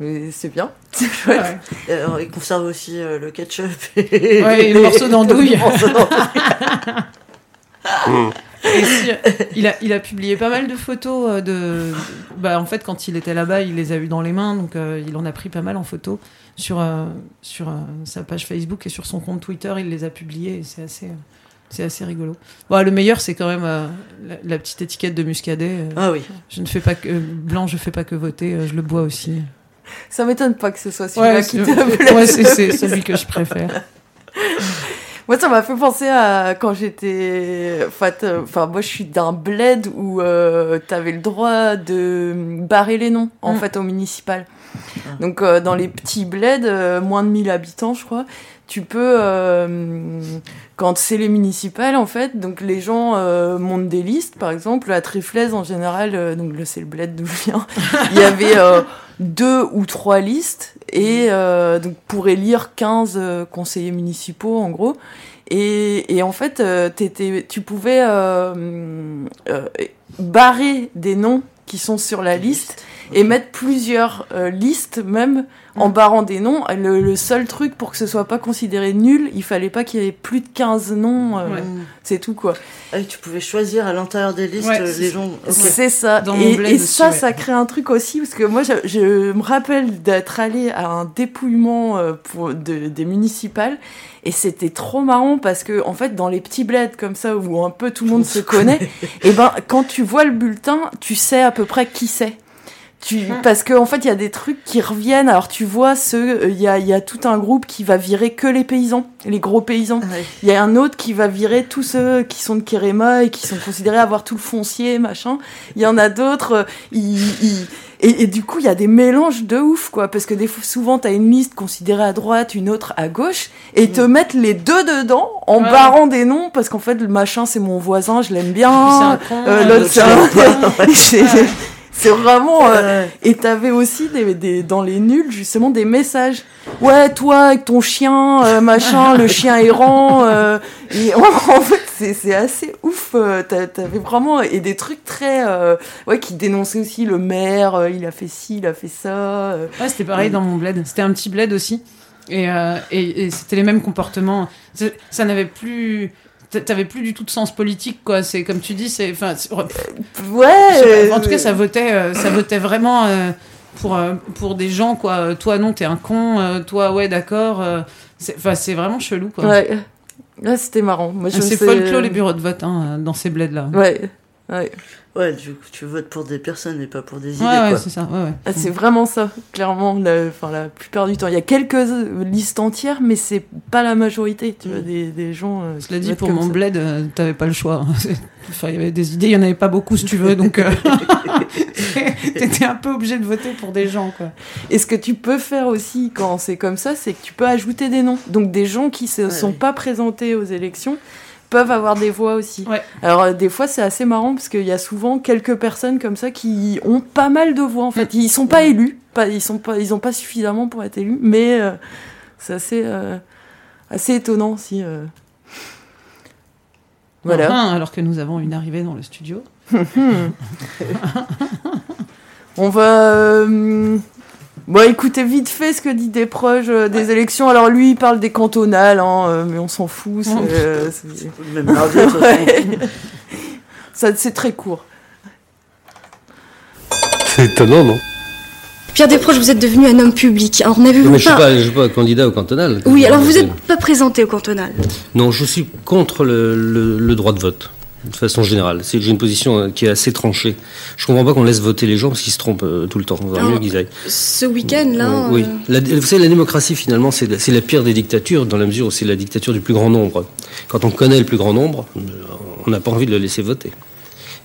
mais C'est bien. C'est chouette. Ouais. Et alors, il conserve aussi euh, le ketchup. Ouais, et le morceau d'andouille. Le morceau d'andouille. Et si, il, a, il a publié pas mal de photos euh, de. Bah, en fait, quand il était là-bas, il les a eues dans les mains, donc euh, il en a pris pas mal en photo sur, euh, sur euh, sa page Facebook et sur son compte Twitter. Il les a publiées et c'est assez, euh, C'est assez rigolo. Bon, le meilleur, c'est quand même euh, la, la petite étiquette de muscadet. euh, Ah oui. Je ne fais pas que blanc, je fais pas que voter, euh, je le bois aussi. Ça m'étonne pas que ce soit celui-là Ouais, qui c'est- te plaît. ouais, c'est c'est celui que je préfère. Moi, ça m'a fait penser à quand j'étais. Enfin, t- enfin, moi, je suis d'un bled où euh, t'avais le droit de barrer les noms, en Mm. fait, au municipal. Donc, euh, dans les petits bleds, euh, moins de 1000 habitants, je crois, tu peux. euh, quand c'est les municipales, en fait, donc les gens euh, montent des listes, par exemple, à Triflaise, en général, euh, donc là, c'est le bled d'où je viens, il y avait. deux ou trois listes et donc pour élire 15 euh, conseillers municipaux en gros et, et en fait t'étais- tu pouvais barrer des noms qui sont sur la liste et mettre plusieurs euh, listes même en barrant des noms le, le seul truc pour que ce soit pas considéré nul il fallait pas qu'il y ait plus de 15 noms euh, Ouais. c'est tout quoi Ah, oui, tu pouvais choisir à l'intérieur des listes Ouais, euh, les gens. Ok. c'est ça. Dans et et aussi, ça, ouais. ça crée un truc aussi, parce que moi, je, je me rappelle d'être allée à un dépouillement euh, pour, de, des municipales, et c'était trop marrant parce que, en fait, dans les petits bleds comme ça, où un peu tout le monde se connaît, et ben, quand tu vois le bulletin, tu sais à peu près qui c'est. Tu, parce que en fait il y a des trucs qui reviennent alors tu vois ceux il y a, y a tout un groupe qui va virer que les paysans les gros paysans il y a un autre qui va virer tous ceux qui sont de Kéréma et qui sont considérés avoir tout le foncier, machin. Il y en a d'autres, euh, et, et du coup, il y a des mélanges de ouf, quoi. Parce que des fois, souvent, t'as une liste considérée à droite, une autre à gauche, et te mettent les deux dedans en Ouais. barrant des noms, parce qu'en fait, le machin, c'est mon voisin, je l'aime bien. Euh, euh, l'autre, l'autre, c'est un... c'est- vraiment. euh. Et t'avais aussi des, des, dans les nuls, justement, des messages. Ouais, toi, avec ton chien, euh, machin, le chien errant. euh, et en, fait, c'est c'est assez ouf. t'a- T'avais vraiment. Et des trucs très. ouais, qui dénonçaient aussi le maire, il a fait ci, il a fait ça. Ouais, c'était pareil dans mon bled. C'était un petit bled aussi. Et, et, et c'était les mêmes comportements. Ça n'avait plus. T'a- T'avais plus du tout de sens politique, quoi. C'est comme tu dis, c'est. Enfin, c'est- Ouais! pas, en tout euh, cas, ça votait, euh, ça votait vraiment euh, pour, euh, pour des gens, quoi. Euh, Toi, non, t'es un con. euh, toi, ouais, d'accord. euh, c'est enfin, c'est vraiment chelou, quoi. Ouais. Là, c'était marrant. Moi, je C'est sais- folklore les bureaux de vote hein, dans ces bleds-là. Ouais. Ouais. Ouais, du coup, tu votes pour des personnes et pas pour des idées. Ouais, ouais, quoi. c'est ça. Ouais, ouais. Ah, c'est vraiment ça, clairement, la, enfin, la plupart du temps. Il y a quelques listes entières, mais c'est pas la majorité, tu vois, des, des gens. euh, Cela dit, pour mon ça. bled, euh, t'avais pas le choix. hein. Enfin, il y avait des idées, il y en avait pas beaucoup, si tu veux, donc euh, t'étais un peu obligé de voter pour des gens, quoi. Et ce que tu peux faire aussi quand c'est comme ça, c'est que tu peux ajouter des noms. Donc des gens qui se Ouais, sont pas présentés aux élections peuvent avoir des voix aussi. Ouais. Alors euh, des fois c'est assez marrant parce qu'il y a souvent quelques personnes comme ça qui ont pas mal de voix en fait. Ils sont pas élus, pas, ils sont pas, ils ont pas suffisamment pour être élus, mais euh, c'est assez, euh, assez étonnant aussi. euh. Voilà. Enfin, alors que nous avons une arrivée dans le studio. On va. Bon, écoutez vite fait ce que dit des proches euh, des élections. Alors lui, il parle des cantonales, hein, euh, mais on s'en fout. c'est, euh, Même. Ça, c'est très court. C'est étonnant, non? Pierre Desproges, vous êtes devenu un homme public. Alors n'avez-vous Mais je ne suis, pas... pas- je suis pas candidat au cantonal. Oui, alors vous n'êtes pas présenté au cantonal. Non, je suis contre le, le- le droit de vote, de façon générale. C'est- J'ai une position euh, qui est assez tranchée. Je comprends pas qu'on laisse voter les gens parce qu'ils se trompent euh, tout le temps. Il vaut Alors, mieux qu'ils aillent. Ce week-end, là... Euh, oui. La- vous savez, la démocratie, finalement, c'est la, la pire des dictatures, dans la mesure où c'est la dictature du plus grand nombre. Quand on connaît le plus grand nombre, on n'a pas envie de le laisser voter.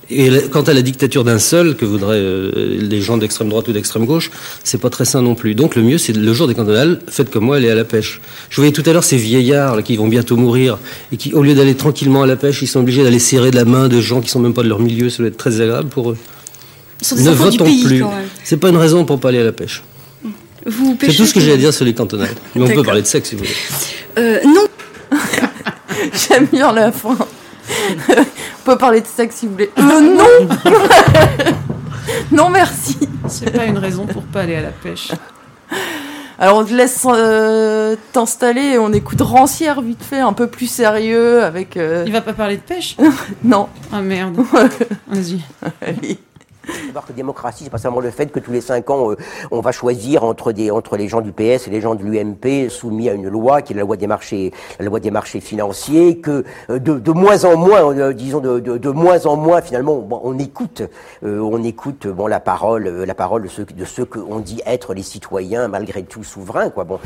Et quant à la dictature d'un seul, que voudraient euh, les gens d'extrême droite ou d'extrême gauche, c'est pas très sain non plus. Donc le mieux, c'est le jour des cantonales, faites comme moi, allez à la pêche. Je voyais tout à l'heure ces vieillards là, qui vont bientôt mourir et qui, au lieu d'aller tranquillement à la pêche, ils sont obligés d'aller serrer de la main de gens qui sont même pas de leur milieu. Ça doit être très agréable pour eux. sont des Ne enfants du votons pays, plus. C'est pas une raison pour pas aller à la pêche. Vous C'est tout ce que j'ai à dire sur les cantonales. Mais on peut parler de sexe si vous voulez. Euh, non, J'aime bien la fin. On peut parler de sexe si vous voulez. Euh, non Non, merci. C'est pas une raison pour pas aller à la pêche. Alors on te laisse euh, t'installer et on écoute Rancière vite fait, un peu plus sérieux avec. euh, Il va pas parler de pêche? Non. Ah merde. Vas-y. Allez. Que démocratie, c'est pas seulement le fait que tous les cinq ans, euh, on va choisir entre, des, entre les gens du PS et les gens de l'UMP soumis à une loi qui est la loi des marchés, la loi des marchés financiers, que euh, de, de moins en moins, euh, disons de, de, de moins en moins, finalement, bon, on écoute, euh, on écoute bon la parole, euh, la parole de ceux, de ceux qu'on dit être les citoyens malgré tout souverains, quoi. Bon,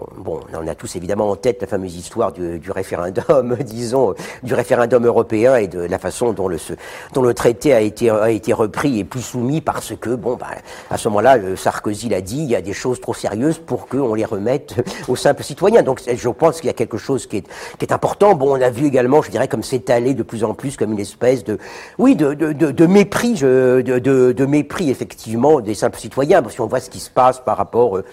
on- bon, on a tous évidemment en tête la fameuse histoire du, du référendum, disons, du référendum européen et de la façon dont le, dont le traité a été, a été repris plus soumis parce que, bon, bah, à ce moment-là, euh, Sarkozy l'a dit, il y a des choses trop sérieuses pour qu'on les remette aux simples citoyens. Donc, je pense qu'il y a quelque chose qui est, qui est important. Bon, on a vu également, je dirais, comme s'étaler de plus en plus comme une espèce de, oui, de, de, de, de mépris, de, de, mépris, effectivement, des simples citoyens. Parce qu'on voit ce qui se passe par rapport, euh,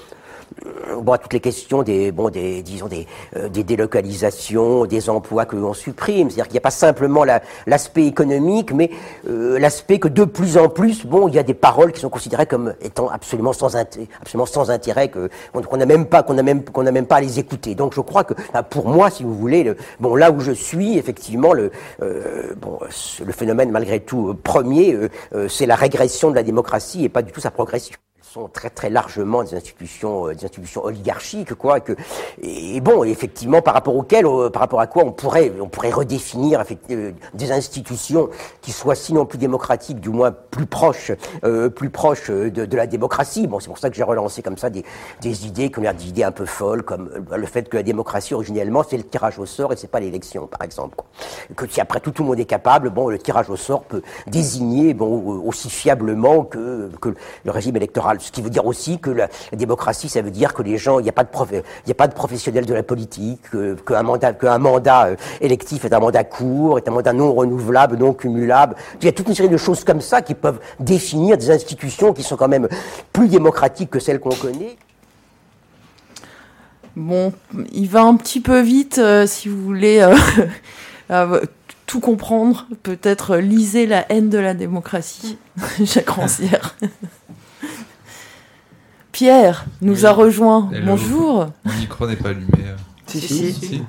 bon, à toutes les questions des, bon, des, disons des, euh, des délocalisations, des emplois que l'on supprime. C'est-à-dire qu'il n'y a pas simplement la- l'aspect économique, mais euh, l'aspect que de plus en plus, bon, il y a des paroles qui sont considérées comme étant absolument sans intérêt, absolument sans intérêt, que qu'on n'a même pas, qu'on n'a même, qu'on n'a même pas à les écouter. Donc, je crois que, pour moi, si vous voulez, le, bon, là où je suis, effectivement, le, euh, bon, le phénomène malgré tout euh, premier, euh, euh, c'est la régression de la démocratie et pas du tout sa progression sont très très largement des institutions euh, des institutions oligarchiques quoi que et, bon effectivement par rapport auxquelles euh, par rapport à quoi on pourrait on pourrait redéfinir euh, des institutions qui soient sinon plus démocratiques du moins plus proches euh, plus proches de, de la démocratie bon c'est pour ça que j'ai relancé comme ça des, des idées qu'on a des idées un peu folles comme le fait que la démocratie originellement c'est le tirage au sort et c'est pas l'élection par exemple quoi. que si après tout tout le monde est capable bon le tirage au sort peut désigner bon aussi fiablement que que le régime électoral ce qui veut dire aussi que la, la démocratie, ça veut dire que les gens, il n'y a pas de prof, il y a pas de professionnels de la politique, que- qu'un mandat, euh, électif est un mandat court, est un mandat non renouvelable, non cumulable. Il y a toute une série de choses comme ça qui peuvent définir des institutions qui sont quand même plus démocratiques que celles qu'on connaît. Bon, il va un petit peu vite euh, si vous voulez euh, euh, tout comprendre. Peut-être lisez La haine de la démocratie, Jacques Rancière. Pierre nous Oui. a rejoint. Hello. Bonjour. Mon micro n'est pas allumé. euh. Si, si.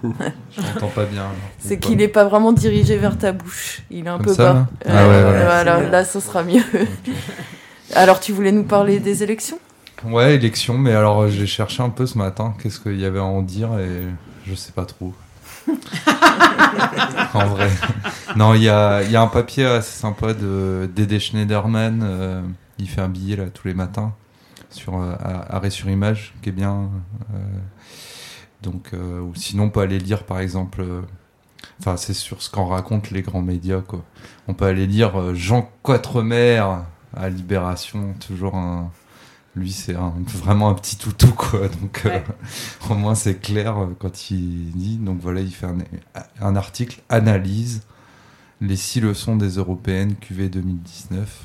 Je n'entends pas bien. C'est qu'il n'est pas vraiment dirigé vers ta bouche. Il est un Comme peu ça, bas. là Ah ouais, ouais. Voilà, là, ce sera mieux. Alors, tu voulais nous parler des élections? Ouais, élection, mais alors euh, j'ai cherché un peu ce matin qu'est-ce qu'il y avait à en dire et je sais pas trop. en vrai. Non, il y a, il y a un papier assez sympa de Dédé Schneiderman. euh, il fait un billet là tous les matins sur euh, à- arrêt sur image qui est bien. euh, donc, euh, ou sinon on peut aller lire par exemple. Enfin, c'est sur ce qu'en racontent les grands médias quoi. On peut aller lire Jean Quatremer à Libération, toujours un. Lui, c'est un- vraiment un petit toutou, quoi. Donc, euh, au moins, c'est clair quand il dit. Donc, voilà, il fait un, un article analyse les six leçons des européennes QV 2019.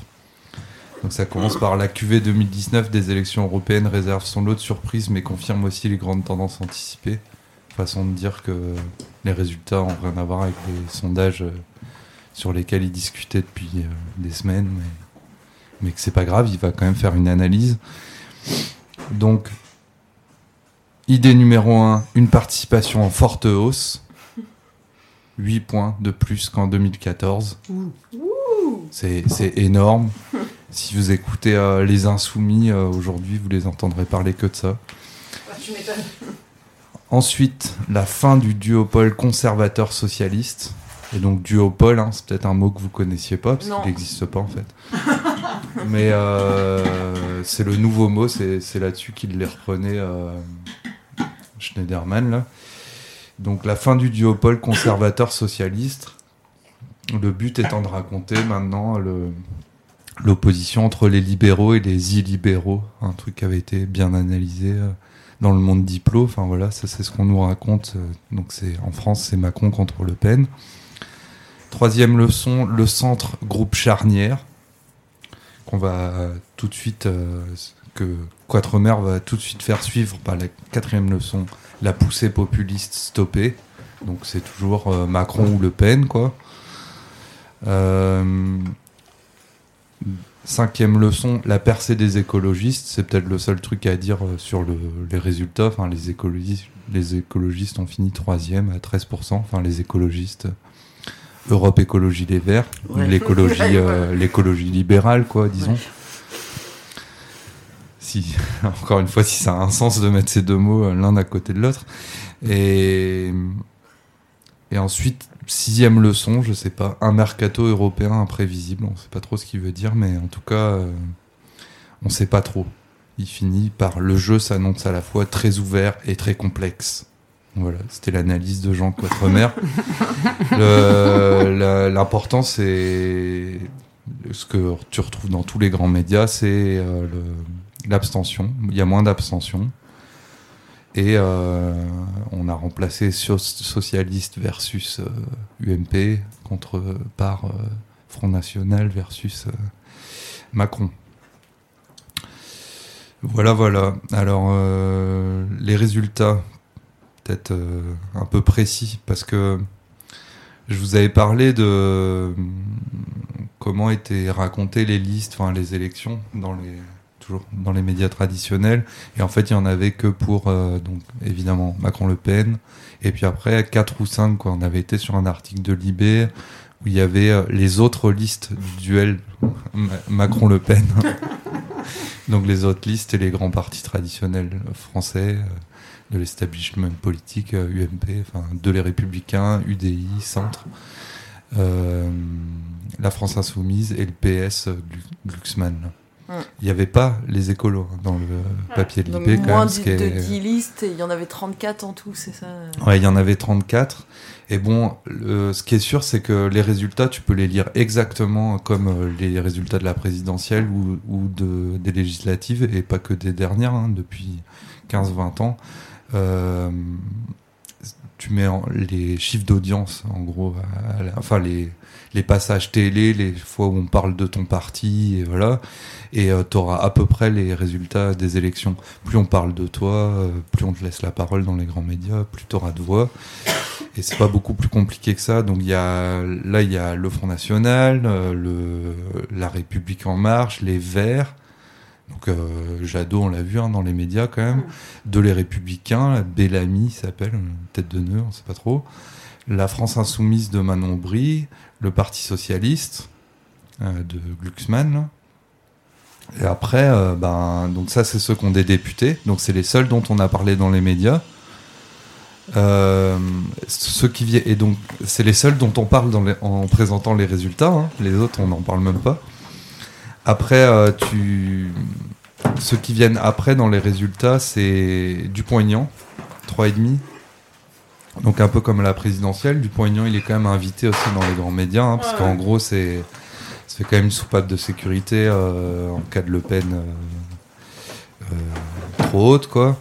Donc, ça commence par la QV 2019 des élections européennes réserve son lot de surprises, mais confirme aussi les grandes tendances anticipées. Façon de dire que les résultats ont rien à voir avec les sondages euh, sur lesquels il discutait depuis euh, des semaines. Mais mais que c'est pas grave, il va quand même faire une analyse. Donc, idée numéro 1, une participation en forte hausse. 8 points de plus qu'en 2014. C'est c'est énorme. Si vous écoutez euh, les Insoumis euh, aujourd'hui, vous les entendrez parler que de ça. Tu m'étonnes. Ensuite, la fin du duopole conservateur-socialiste. Et donc duopole, hein, c'est peut-être un mot que vous connaissiez pas, parce qu'il n'existe pas en fait. Mais euh, c'est le nouveau mot, c'est là-dessus qu'il les reprenait Schneiderman. Là. Donc la fin du duopole conservateur-socialiste. Le but étant de raconter maintenant le- l'opposition entre les libéraux et les illibéraux, un truc qui avait été bien analysé euh, dans le monde diplo. Enfin voilà, ça c'est ce qu'on nous raconte. euh, Donc c'est en France, c'est Macron contre Le Pen. Troisième leçon, le centre groupe charnière qu'on va euh, tout de suite euh, que Quatremer va tout de suite faire suivre par la quatrième leçon, la poussée populiste stoppée. Donc c'est toujours Macron ou Le Pen quoi. Euh, Cinquième leçon, la percée des écologistes. C'est peut-être le seul truc à dire euh, sur le- les résultats. Enfin, les écologistes, les écologistes ont fini troisième à 13%. Enfin, les écologistes Europe Écologie Les Verts, Ouais. l'écologie, euh, l'écologie libérale, quoi, disons. Si, encore une fois, si ça a un sens de mettre ces deux mots euh, l'un à côté de l'autre. Et, et ensuite, sixième leçon, je sais pas, un mercato européen imprévisible. On sait pas trop ce qu'il veut dire, mais en tout cas, euh, on sait pas trop. Il finit par le jeu s'annonce à la fois très ouvert et très complexe. Voilà, c'était l'analyse de Jean Quatremer. L'important, c'est ce que tu retrouves dans tous les grands médias, c'est euh, l'abstention. Il y a moins d'abstention. Et euh, on a remplacé so- socialiste versus euh, UMP contre par euh, Front National versus euh, Macron. Voilà, voilà. Alors, euh, les résultats, peut-être euh, un peu précis, parce que je vous avais parlé de euh, comment étaient racontées les listes, enfin les élections dans les dans les médias traditionnels. Et en fait, il y en avait que pour euh, donc évidemment Macron-Le Pen. Et puis après, quatre ou cinq, quoi. On avait été sur un article de Libé où il y avait euh, les autres listes du duel Ma- Macron-Le Pen. Donc les autres listes et les grands partis traditionnels français euh, de l'establishment politique UMP, enfin de les Républicains, UDI, Centre, la France Insoumise et le PS euh, Mm. Il n'y avait pas les écolos hein, dans le papier de l'IP quand moins même. de, de 10 listes, et il y en avait 34 en tout, c'est ça Ouais, il y en avait 34. Et bon, le- ce qui est sûr, c'est que les résultats, tu peux les lire exactement comme euh, les résultats de la présidentielle ou, ou de, des législatives, et pas que des dernières, hein, depuis 15-20 ans. Euh, tu mets en- les chiffres d'audience, en gros, à la- enfin les, les passages télé, les fois où on parle de ton parti, et voilà, et tu auras à peu près les résultats des élections. Plus on parle de toi, euh, plus on te laisse la parole dans les grands médias, plus tu auras de voix. Et c'est pas beaucoup plus compliqué que ça. Donc il y a là il y a le Front National, euh, le la République en marche, les Verts. Donc euh, Jadot, on l'a vu hein, dans les médias quand même. De les Républicains, Bellamy s'appelle, euh, tête de nœud, on sait pas trop. La France Insoumise de Manon Brie, le Parti Socialiste euh, de Glucksmann. Et après, euh, ben, donc ça, c'est ceux qui ont des députés. Donc c'est les seuls dont on a parlé dans les médias. Euh, ceux qui et donc c'est les seuls dont on parle en présentant les résultats. hein. Les autres, on n'en parle même pas. Après, tu ceux qui viennent après dans les résultats, c'est Dupont-Aignan, 3,5. Donc un peu comme la présidentielle, Dupont-Aignan, il est quand même invité aussi dans les grands médias, hein, parce Ouais, qu'en ouais. gros, c'est c'est quand même une soupape de sécurité euh, en cas de Le Pen euh, euh, trop haute, quoi.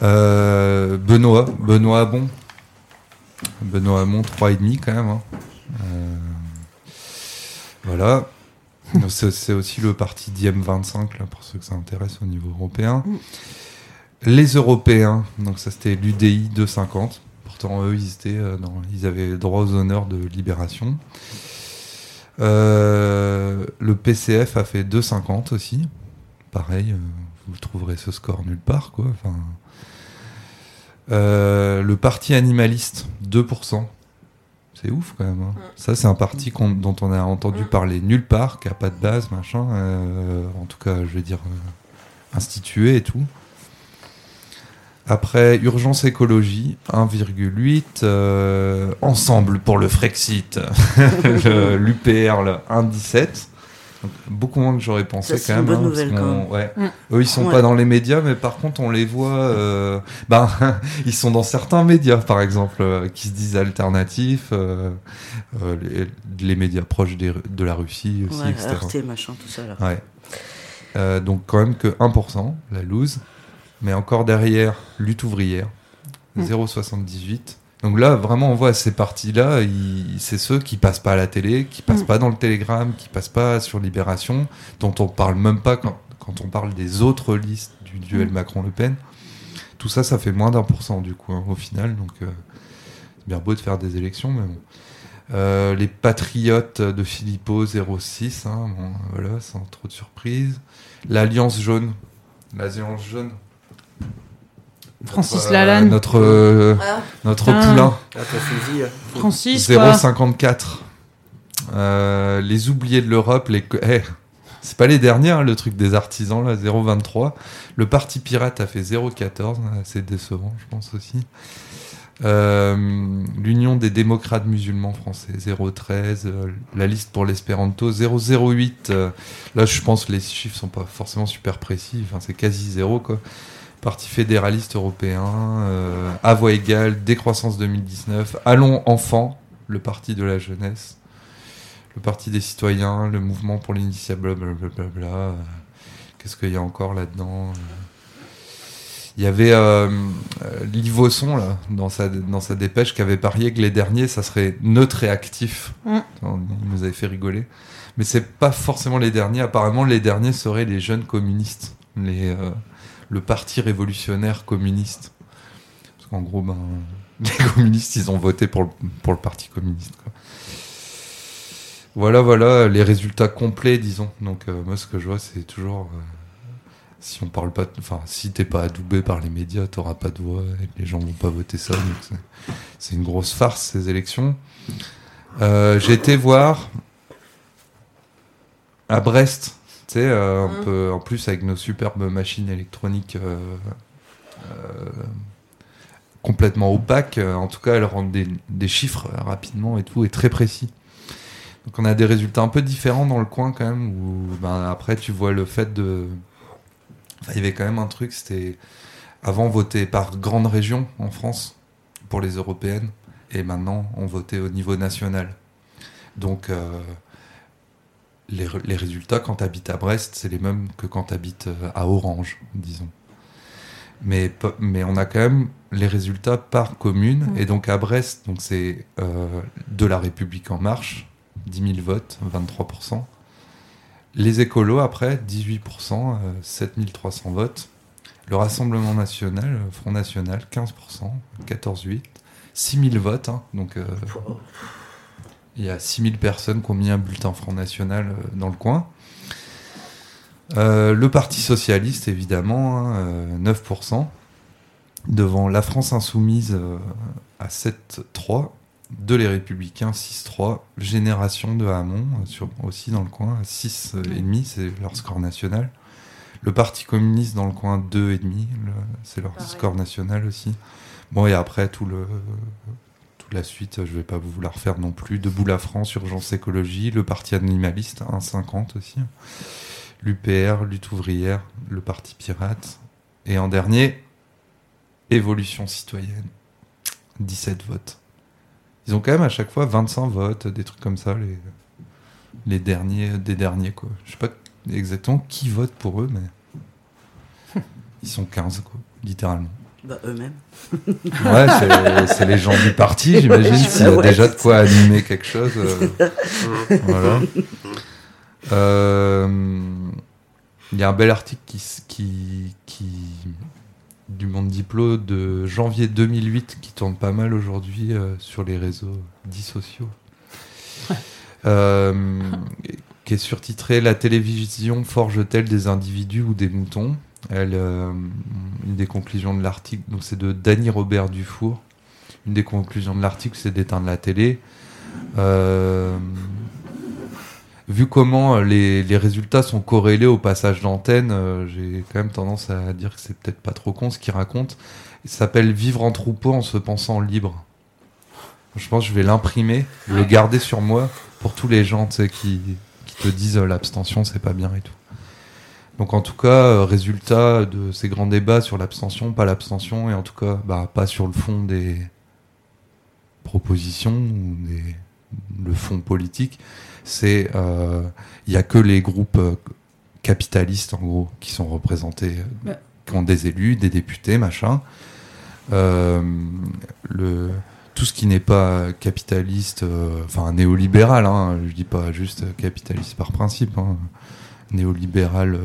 Benoît, Benoît Hamon. Benoît Hamon, 3,5 quand même. hein. Voilà. C'est c'est aussi le parti d'IM25, là, pour ceux que ça intéresse au niveau européen. Les Européens, donc ça c'était l'UDI 250. Pourtant, eux, ils, étaient, euh, ils avaient droit aux honneurs de libération. Euh, le PCF a fait 2,50 aussi. Pareil, euh, vous trouverez ce score nulle part, quoi. Enfin, euh, le parti animaliste, 2%. C'est ouf quand même. hein. Ça, c'est un parti dont on a entendu parler nulle part, qui a pas de base, machin. en tout cas, je veux dire, institué et tout. Après, Urgence Écologie, 1,8. euh, ensemble pour le Frexit, l'UPR, le 1,17. Donc, beaucoup moins que j'aurais pensé Ça, quand une même. bonne hein, parce nouvelle, qu'on- quand même. ouais. Mm. Eux, ils sont Ouais. pas dans les médias, mais par contre, on les voit. euh, ben, ils sont dans certains médias, par exemple, euh, qui se disent alternatifs, euh, euh, les, les médias proches des- de la Russie aussi, Ouais, etc. RT, machin, tout ça, là. Ouais. Euh, donc, quand même que 1%, la loose. Mais encore derrière, lutte ouvrière, Mm. 0,78. Donc là, vraiment, on voit ces partis-là, c'est ceux qui passent pas à la télé, qui passent Mm. pas dans le Télégramme, qui passent pas sur Libération, dont on parle même pas quand, quand on parle des autres listes du duel Mm. Macron-Le Pen. Tout ça, ça fait moins d'un pour cent du coup, hein, au final. Donc, euh, c'est bien beau de faire des élections, mais bon. Euh, les Patriotes de Philippot, 0,6, hein, bon, voilà, sans trop de surprise. L'Alliance jaune, l'Alliance jaune, Francis Euh, Lalanne. Notre, euh, Ah. notre Putain. poulain. Ah, fusil, hein. Francis, quoi. 0,54. Euh, les oubliés de l'Europe, les. Eh, c'est pas les derniers, hein, le truc des artisans, là, 0,23. Le Parti Pirate a fait 0,14. C'est décevant, je pense aussi. Euh, L'Union des démocrates musulmans français, 0,13. Euh, la liste pour l'espéranto, 0,08. Euh, là, je pense que les chiffres sont pas forcément super précis. Enfin, c'est quasi zéro, quoi. Parti fédéraliste européen, euh, à voix égale, décroissance 2019, Allons enfants, le parti de la jeunesse, le parti des citoyens, le mouvement pour l'initiative, blablabla. euh, Qu'est-ce qu'il y a encore là-dedans euh. Il y avait euh, euh, Livosson, là, dans sa, dans sa dépêche, qui avait parié que les derniers, ça serait neutre et actif. Mm. Il nous avait fait rigoler. Mais c'est pas forcément les derniers. Apparemment, les derniers seraient les jeunes communistes. Les, euh, le parti révolutionnaire communiste. Parce qu'en gros, ben, les communistes, ils ont voté pour le, pour le parti communiste. quoi. Voilà, voilà, les résultats complets, disons. Donc, euh, moi, ce que je vois, c'est toujours. euh, si on parle pas. Enfin, si t'es pas adoubé par les médias, t'auras pas de voix les gens vont pas voter ça. c'est une grosse farce, ces élections. Euh, J'ai été voir à Brest, tu sais, euh, un peu, en plus avec nos superbes machines électroniques euh, euh, complètement opaques, en tout cas elles rendent des, des chiffres rapidement et tout, et très précis. Donc on a des résultats un peu différents dans le coin quand même, où ben, après tu vois le fait de... Enfin, il y avait quand même un truc, c'était avant voter par grande région en France pour les européennes, et maintenant on votait au niveau national. Donc euh, les, résultats quand tu habites à Brest, c'est les mêmes que quand tu habites à Orange, disons. Mais, on a quand même les résultats par commune. Mm. Et donc à Brest, donc c'est euh, de la République en marche, 10 000 votes, 23%. Les écolos, après, 18%, euh, 7300 votes. Le Rassemblement national, euh, Front national, 15%, 14,8%. 6000 votes, hein, donc euh, il y a 6000 personnes qui ont mis un bulletin Front National euh, dans le coin. Euh, le Parti Socialiste, évidemment, hein, euh, 9%. Devant la France Insoumise euh, à 7,3%. De les Républicains, 6,3%. Génération de Hamon, sur, aussi dans le coin, à 6,5%, c'est leur score national. Le Parti communiste dans le coin, 2,5%, le- c'est leur score national aussi. Bon, et après, tout le, toute la suite, je vais pas vous la refaire non plus. Debout la France, Urgence Écologie, le Parti Animaliste, 1,50 aussi. L'UPR, Lutte Ouvrière, le Parti Pirate. Et en dernier, Évolution Citoyenne, 17 votes. Ils ont quand même à chaque fois 25 votes, des trucs comme ça, les, les derniers des derniers, quoi. Je sais pas exactement qui vote pour eux, mais ils sont 15, quoi, littéralement. Bah, eux-mêmes. Ouais, c'est- les gens du parti, j'imagine, s'il y a déjà de quoi animer quelque chose. euh, voilà. Euh, Il y a un bel article qui, s- qui, qui du Monde Diplo de janvier 2008 qui tourne pas mal aujourd'hui euh, sur les réseaux dits sociaux. Euh, qui est surtitré La télévision forge-t-elle des individus ou des moutons? Elle, euh, Une des conclusions de l'article, donc c'est de Danny Robert Dufour. Une des conclusions de l'article, c'est d'éteindre la télé. Euh, vu comment les, les résultats sont corrélés au passage d'antenne, euh, j'ai quand même tendance à dire que c'est peut-être pas trop con ce qu'il raconte. Il s'appelle Vivre en troupeau en se pensant libre. Je pense que je vais l'imprimer, le garder sur moi pour tous les gens qui, qui te disent euh, l'abstention c'est pas bien et tout. Donc en tout cas, euh, résultat de ces grands débats sur l'abstention, pas l'abstention, et en tout cas bah, pas sur le fond des propositions ou des, le fond politique, c'est euh, il y a que les groupes euh, capitalistes en gros qui sont représentés, euh, Ouais. qui ont des élus, des députés, machin. Euh, le tout ce qui n'est pas capitaliste, euh, enfin néolibéral, hein, je dis pas juste capitaliste par principe, hein, néolibéral, euh,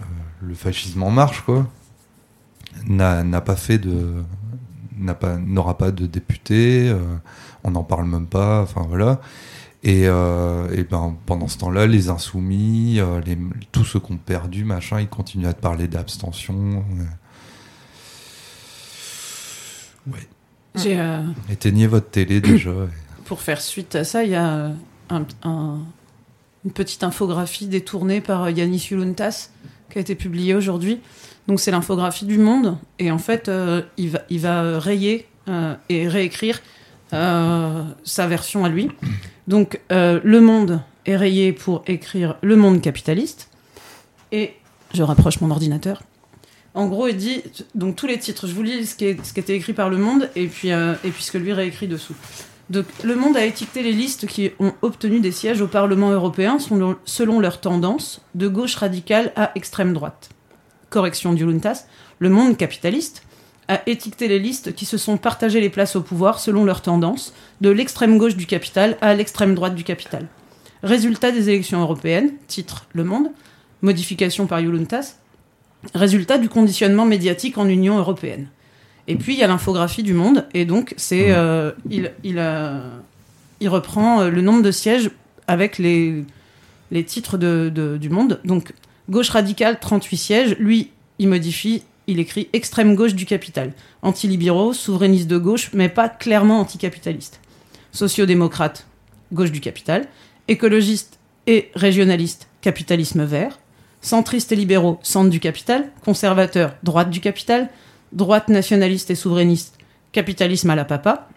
euh, le fascisme en marche, quoi, n'a n'a pas fait de, n'a pas, n'aura pas de député, euh, on n'en parle même pas, enfin voilà. Et, et ben pendant ce temps-là, les insoumis, les, tous ceux qui ont perdu, machin, ils continuent à te parler d'abstention. Ouais. J'ai, euh, Éteignez votre télé déjà. pour faire suite à ça, il y a un- un- une petite infographie détournée par euh, Yanis Yuluntas qui a été publiée aujourd'hui. Donc c'est l'infographie du Monde et en fait euh, il va rayer euh, et réécrire sa version à lui. Donc Le Monde est rayé pour écrire Le Monde capitaliste et je rapproche mon ordinateur. En gros, il dit donc tous les titres. Je vous lis ce qui, est, ce qui été écrit par Le Monde et puis et puis ce que lui réécrit dessous. Donc, le Monde a étiqueté les listes qui ont obtenu des sièges au Parlement européen selon, selon leur tendance, de gauche radicale à extrême droite. Correction du le Monde capitaliste a étiqueté les listes qui se sont partagées les places au pouvoir selon leur tendance, de l'extrême gauche du capital à l'extrême droite du capital. Résultat des élections européennes, titre Le Monde, modification par Yuluntas, résultat du conditionnement médiatique en Union européenne. Et puis il y a l'infographie du Monde, et donc c'est euh, il, il, euh, il reprend euh, le nombre de sièges avec les, les titres de, de- du Monde. Donc gauche radicale 38 sièges, lui il modifie, il écrit extrême gauche du capital, antilibéraux, souverainistes de gauche, mais pas clairement anticapitaliste. Sociodémocrate, gauche du capital, écologiste et régionaliste, capitalisme vert, centristes et libéraux, centre du capital, conservateurs, droite du capital, droite nationaliste et souverainiste, capitalisme à la papa,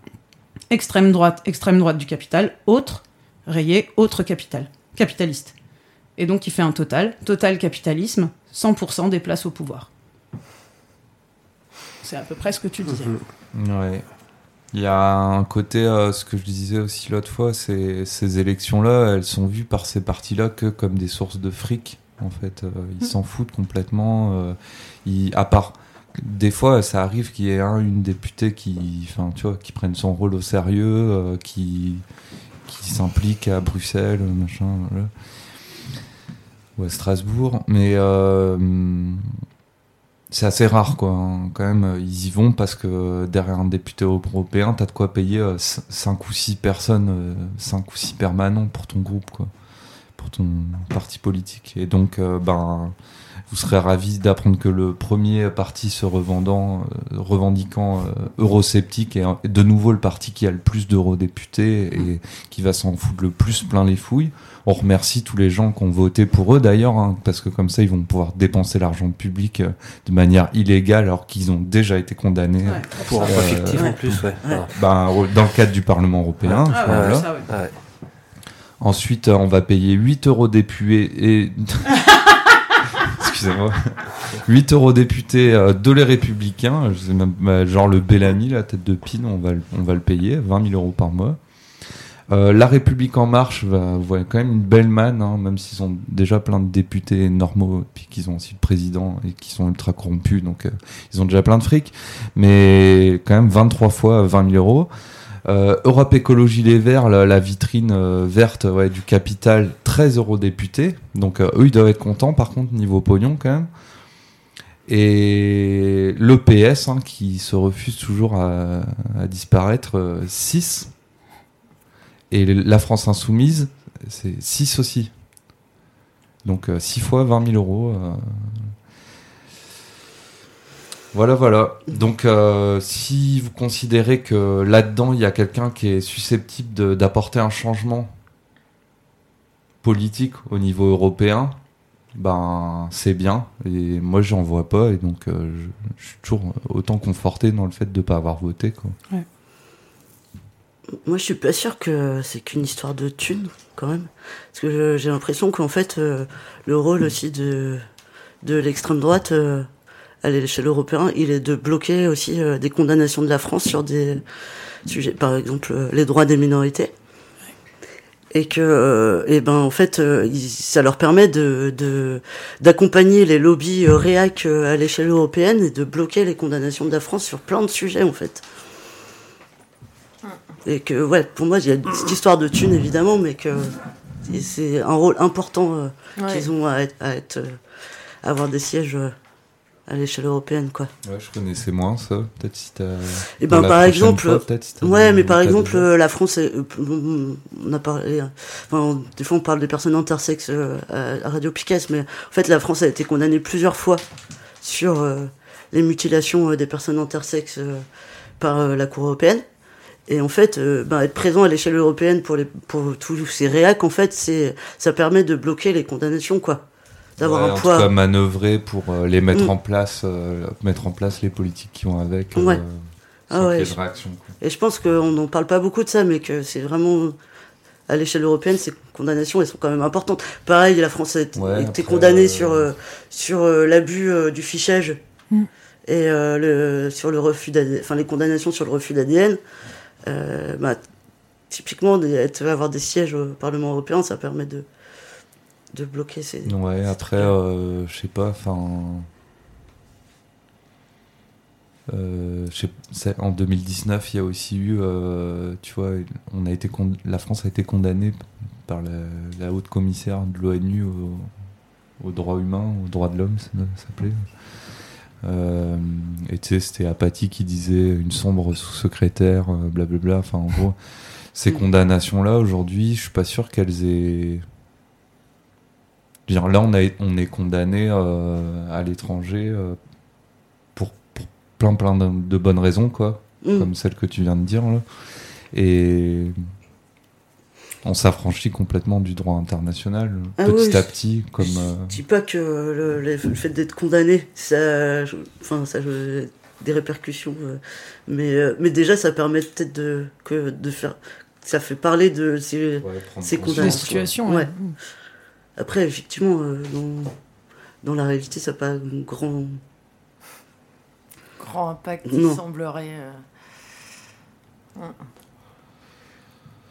extrême droite, extrême droite du capital, autre, rayé, autre capital, capitaliste. Et donc il fait un total, total capitalisme, 100% des places au pouvoir. C'est à peu près ce que tu disais. Ouais. Il y a un côté, euh, ce que je disais aussi l'autre fois, ces élections-là, elles sont vues par ces partis-là que comme des sources de fric. En fait, Euh, ils s'en foutent complètement. euh, ils- à part des fois, ça arrive qu'il y ait un, une députée qui, enfin, tu vois, qui prenne son rôle au sérieux, euh, qui, s'implique à Bruxelles, machin, voilà. ou à Strasbourg. Mais euh, c'est assez rare, quoi. hein. Quand même, ils y vont parce que derrière un député européen, t'as de quoi payer 5 ou 6 personnes, 5 ou 6 permanents pour ton groupe, quoi. Pour ton parti politique. Et donc, euh, ben, vous serez ravis d'apprendre que le premier parti se revendant, euh, revendiquant euh, eurosceptique est est de nouveau le parti qui a le plus d'eurodéputés et qui va s'en foutre le plus plein les fouilles. On remercie tous les gens qui ont voté pour eux d'ailleurs, hein, parce que comme ça ils vont pouvoir dépenser l'argent public euh, de manière illégale alors qu'ils ont déjà été condamnés. Ouais, pour emploi fictif, en plus, ouais. Ouais. Ben, dans le cadre du Parlement européen. Ah voilà. ça. Ensuite, euh, on va payer 8 euros députés et. Excusez-moi. 8 euros députés euh, de les Républicains, je même, genre le Bellamy, la tête de pine, on va, on va le payer, 20 000 euros par mois. Euh, la République en marche va voir quand même une belle manne, hein, même s'ils ont déjà plein de députés normaux, puis qu'ils ont aussi le président et qui sont ultra corrompus, donc euh, ils ont déjà plein de fric, mais quand même 23 fois 20 000 euros. Euh, Europe Écologie Les Verts, la, vitrine euh, verte du capital, 13 euros députés. Donc euh, eux, ils doivent être contents, par contre, niveau pognon quand même. Et l'EPS, hein, qui se refuse toujours à, à disparaître, euh, 6. Et la France Insoumise, c'est 6 aussi. Donc 6 fois 20 000 euros. Voilà, voilà. Donc, euh, si vous considérez que là-dedans, il y a quelqu'un qui est susceptible d'apporter un changement politique au niveau européen, ben, c'est bien. Et moi, j'en vois pas. Et donc, euh, je, je suis toujours autant conforté dans le fait de ne pas avoir voté. Quoi. Moi, je suis pas sûr que c'est qu'une histoire de thunes, quand même. Parce que j'ai l'impression qu'en fait, euh, le rôle aussi de, de l'extrême droite, euh, à l'échelle européenne, il est de bloquer aussi euh, des condamnations de la France sur des sujets, par exemple, euh, les droits des minorités. Et que, euh, et ben, en fait, ça leur permet de, de, d'accompagner les lobbies réac à l'échelle européenne et de bloquer les condamnations de la France sur plein de sujets, en fait. Et que, ouais, pour moi, il y a cette histoire de thunes, évidemment, mais que c'est- un rôle important euh, Ouais. qu'ils ont à être, à être, à avoir des sièges euh, à l'échelle européenne, quoi. Ouais, je connaissais moins ça. Peut-être si t'as. Et dans ben, par exemple, fois, si ouais, mais par exemple, la France, est- euh, on a parlé, euh, enfin, des fois on parle des personnes intersexes euh, à, Radio Piquet, mais en fait, la France a été condamnée plusieurs fois sur euh, les mutilations des personnes intersexes euh, par euh, la Cour européenne. Et en fait, ben, être présent à l'échelle européenne pour, les, pour tous ces réacs, en fait, c'est, ça permet de bloquer les condamnations, quoi. D'avoir Ouais, un en poids. tout cas, manœuvrer pour euh, les mettre Mm. en place, euh, mettre en place les politiques qui vont avec. Ouais. euh, Ah ouais, je- réaction, quoi. Et je pense qu'on n'en parle pas beaucoup de ça, mais que c'est vraiment à l'échelle européenne, ces condamnations, elles sont quand même importantes. Pareil, la France a été, Ouais, été après, condamnée euh, sur euh, sur euh, l'abus euh, du fichage Mm. et euh, le sur le refus d'ADN, enfin les condamnations sur le refus d'ADN. Euh, bah, typiquement, des- être- avoir des sièges au Parlement européen, ça permet de de bloquer ces. Ouais, après, euh, je sais pas, enfin. Euh, en 2019, il y a aussi eu, euh, tu vois, on a été la France a été condamnée par la, la haute commissaire de l'ONU aux, droits humains, aux droits de l'homme, ça s'appelait. Euh, et tu sais, c'était Apathy qui disait une sombre sous-secrétaire, blablabla. Enfin, en gros, ces Mm. condamnations-là, aujourd'hui, je suis pas sûr qu'elles aient. Dire, là, on, a, on est condamné euh, à l'étranger euh, pour, pour plein, plein de, de bonnes raisons, quoi. Mm. Comme celle que tu viens de dire, là. Et on s'affranchit complètement du droit international, Ah petit oui, à petit, comme. euh, Je dis pas que le, fait d'être condamné, ça, je- enfin, ça a des répercussions, euh, mais, euh, mais déjà, ça permet peut-être de, que, de faire, ça fait parler de ces, ces condamnations. Situations, ouais. Après, effectivement, euh, dans, dans la réalité, ça n'a pas un grand. Grand impact Non. qui semblerait. euh, hum.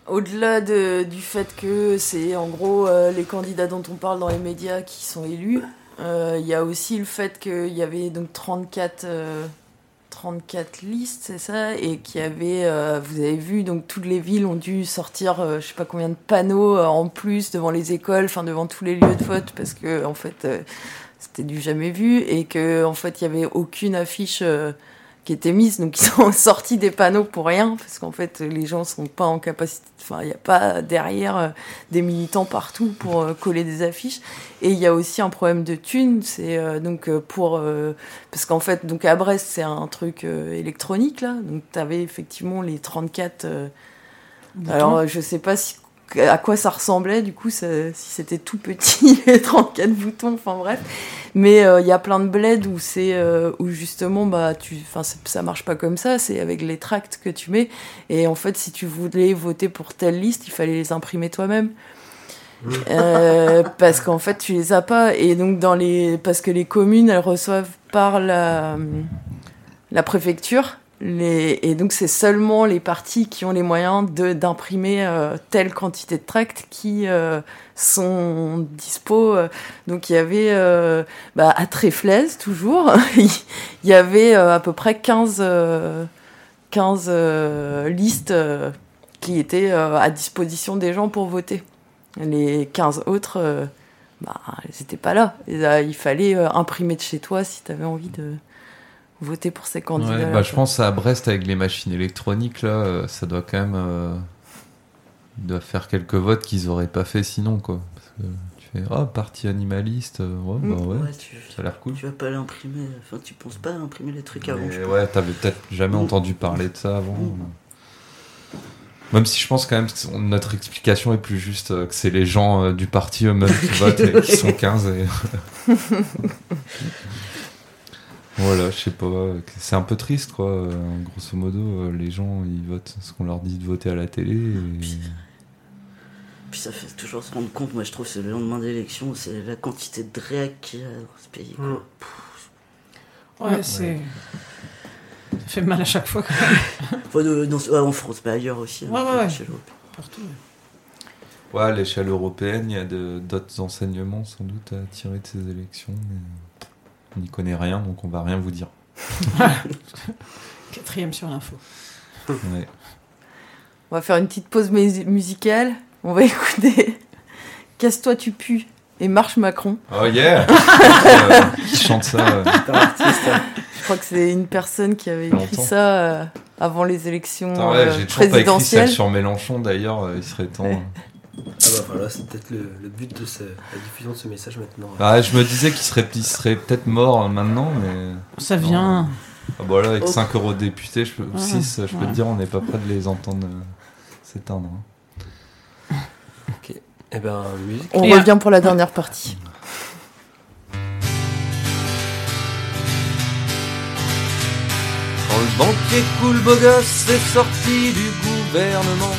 Au-delà de- du fait que c'est en gros euh, les candidats dont on parle dans les médias qui sont élus, il y a aussi le fait qu'il y avait donc 34, euh, 34 listes, c'est ça, et qu'il y avait, euh, vous avez vu, donc toutes les villes ont dû sortir, euh, je sais pas combien de panneaux euh, en plus devant les écoles, enfin devant tous les lieux de vote, parce que en fait c'était du jamais vu et que en fait il y avait aucune affiche qui était mise donc ils sont sortis des panneaux pour rien parce qu'en fait les gens sont pas en capacité enfin il n'y a pas derrière euh, des militants partout pour euh, coller des affiches et il y a aussi un problème de thunes c'est euh, donc pour parce qu'en fait donc à Brest c'est un truc électronique là donc tu avais effectivement les 34 euh, Boutons. alors je sais pas si à quoi ça ressemblait du coup ça- si c'était tout petit les 34 boutons enfin bref. Mais euh, il y a plein de bleds où c'est euh, où justement bah tu enfin ça marche pas comme ça c'est avec les tracts que tu mets. Et en fait si tu voulais voter pour telle liste il fallait les imprimer toi-même. Euh, parce qu'en fait tu les as pas. Et donc dans les parce que les communes elles reçoivent par la la préfecture et donc c'est seulement les partis qui ont les moyens d'imprimer euh, telle quantité de tracts qui euh, sont dispo. Donc il y avait euh, bah, à Tréflaise toujours, il y avait à peu près 15, euh, 15 euh, listes qui étaient à disposition des gens pour voter. Les 15 autres, bah, elles n'étaient pas là. Il fallait imprimer de chez toi si tu avais envie de voter pour ces candidats. Ouais, bah, je pense à Brest avec les machines électroniques là, euh, ça doit quand même euh, ils doivent faire quelques votes qu'ils auraient pas fait sinon quoi. Parce que tu fais ah parti animaliste, euh, ouais, bah ouais, Ouais, tu, ça a l'air cool. tu vas pas l'imprimer, enfin, tu penses pas à imprimer les trucs avant. Mais ouais, t'avais peut-être jamais Mm. entendu parler de ça avant. Même si je pense quand même que notre explication est plus juste euh, que c'est les gens du parti eux-mêmes qui votent et qui sont 15 et... Voilà, je sais pas. C'est un peu triste, quoi. Grosso modo, les gens, ils votent ce qu'on leur dit de voter à la télé. et- Puis ça fait toujours se rendre compte, moi je trouve, c'est le lendemain d'élection, c'est la quantité de réac qu'il y a dans ce pays. quoi. Ouais, c'est. Ça fait mal à chaque fois. quand même. Enfin, de- dans- ouais, en France, mais ailleurs aussi. hein, Ouais, ouais, ouais. chez l'Europe. Partout. Ouais, à l'échelle européenne, il y a d'autres enseignements sans doute à tirer de ces élections. Mais on n'y connaît rien, donc on va rien vous dire. Quatrième sur l'info. Ouais. On va faire une petite pause mus- musicale. On va écouter Casse-toi, tu pues et Marche Macron. Oh yeah Euh, Qui chante ça euh. Je crois que c'est une personne qui avait écrit Longtemps. ça euh, avant les élections ouais, euh, j'ai toujours pas écrit celle présidentielles. sur Mélenchon d'ailleurs, euh, il serait temps. Ah bah voilà, c'est peut-être le, le but de ce- la diffusion de ce message maintenant. Ah, je me disais qu'il serait, il serait peut-être mort euh, maintenant, mais. Ça vient. Ah bah là, avec Oh. 5 euros de députés, je peux, Ouais. 6, je peux Ouais. te dire, on n'est pas près de les entendre euh, s'éteindre. hein. Ok. Eh ben, musique. On Et revient pour la dernière partie. Quand le banquier cool beau gosse est sorti du gouvernement,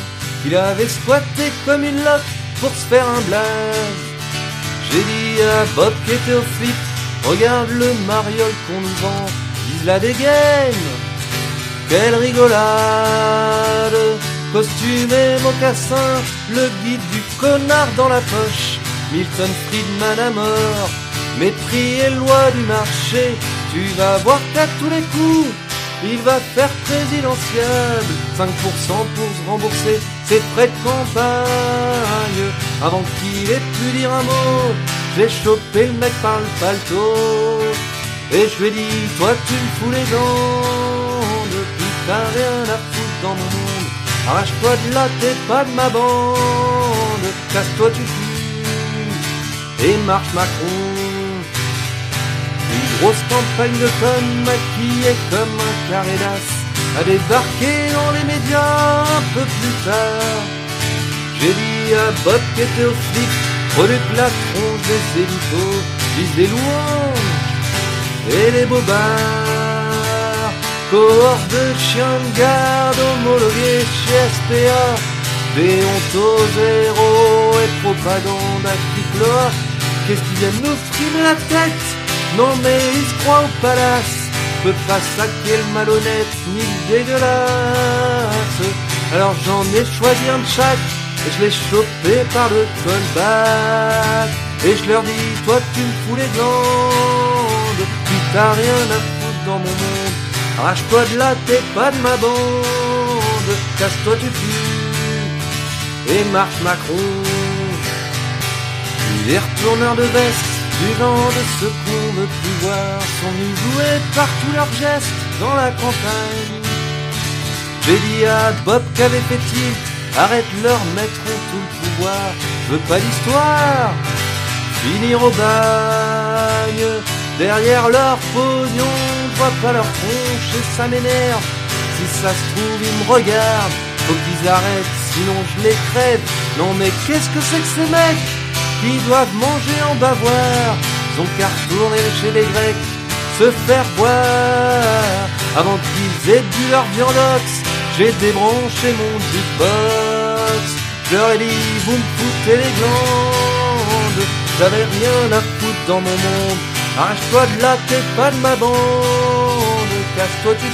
il avait squatté comme une loque pour se faire un blaze. J'ai dit à Bob qui était au flip, regarde le mariole qu'on nous vend, vise la dégaine. Quelle rigolade. Costume et mocassin, le guide du connard dans la poche, Milton Friedman à mort, mépris et loi du marché, tu vas voir qu'à tous les coups, il va faire présidentiable, 5% pour se rembourser ses frais de campagne, avant qu'il ait pu dire un mot, j'ai chopé le mec par le paletot, et je lui ai dit, toi tu me fous les dents, depuis t'as rien à foutre dans mon monde. Arrache-toi de là, t'es pas de ma bande. Casse-toi, tu pues. Et marche Macron. Une grosse campagne de connes maquillée comme un carré d'as a débarqué dans les médias plus J'ai dit à Bob qui était au flic, la tronche des élitos, vise des louanges et les bobards. Cohorte de chiens de garde homologués chez SPA, Déonto zéro et propagande à. Qu'est-ce qu'ils viennent nous frimer la tête? Non mais ils se croient au palace, peut pas saquer le malhonnête ni le dégueulasse. Alors j'en ai choisi un de chaque, et je l'ai chopé par le callback. Et je leur dis, toi tu me fous les glandes, tu t'as rien à foutre dans mon monde. Arrache-toi de là, t'es pas de ma bande, casse-toi tu pues, et marche Macron. Les retourneurs de veste, du genre de ce qu'on veut plus voir, sont jouer par tous leurs gestes dans la campagne. À Bob fait-il Arrête leur mettront tout le pouvoir. Je veux pas d'histoire. Finir au bagne. Derrière leur pognon vois pas leur tronche et ça m'énerve. Si ça se trouve ils me regardent. Faut qu'ils arrêtent sinon je les crève. Non mais qu'est-ce que c'est que ces mecs Qui doivent manger en bavoir? Ils ont qu'à chez les Grecs Se faire boire. Avant qu'ils aient bu leur viandox j'ai débranché mon jukebox, je leur ai dit vous me foutez les glandes, j'avais rien à foutre dans mon monde, arrache-toi de là, t'es pas de ma bande, casse-toi tu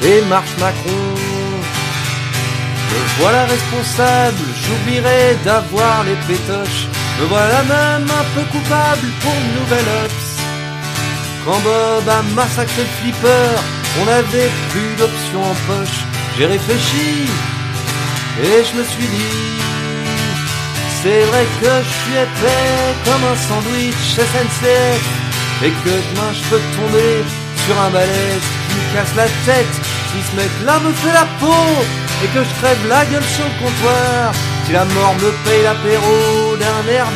pues, et marche Macron. Me voilà responsable, j'oublierai d'avoir les pétoches, me voilà même un peu coupable pour une nouvelle ops. Quand Bob a massacré le flipper, on avait plus d'options en poche. J'ai réfléchi et je me suis dit, c'est vrai que je suis épais comme un sandwich SNCF et que demain je peux tomber sur un balèze qui me casse la tête. Si ce mec-là me fait la peau et que je crève la gueule sur le comptoir, si la mort me paye l'apéro d'un air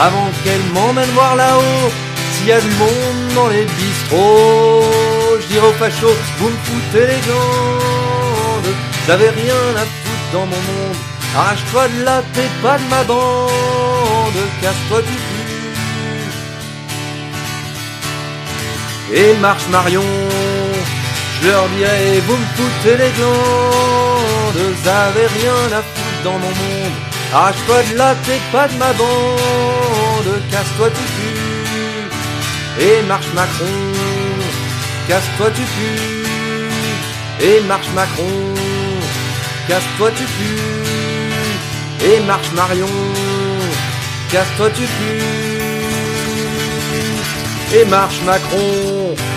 avant qu'elle m'emmène voir là-haut s'il y a du monde dans les bistrots, je dirais aux fachos, vous me foutez les glandes, j'avais rien à foutre dans mon monde, arrache-toi de là, t'es pas de ma bande, casse-toi du cul, et marche Marion, je leur dirais, vous me foutez les glandes, j'avais rien à foutre dans mon monde, arrache-toi de là, t'es pas de ma bande, casse-toi du cul et marche Macron, casse-toi tu pues, et marche Macron, casse-toi tu pues, et marche Marion, casse-toi tu pues, et marche Macron.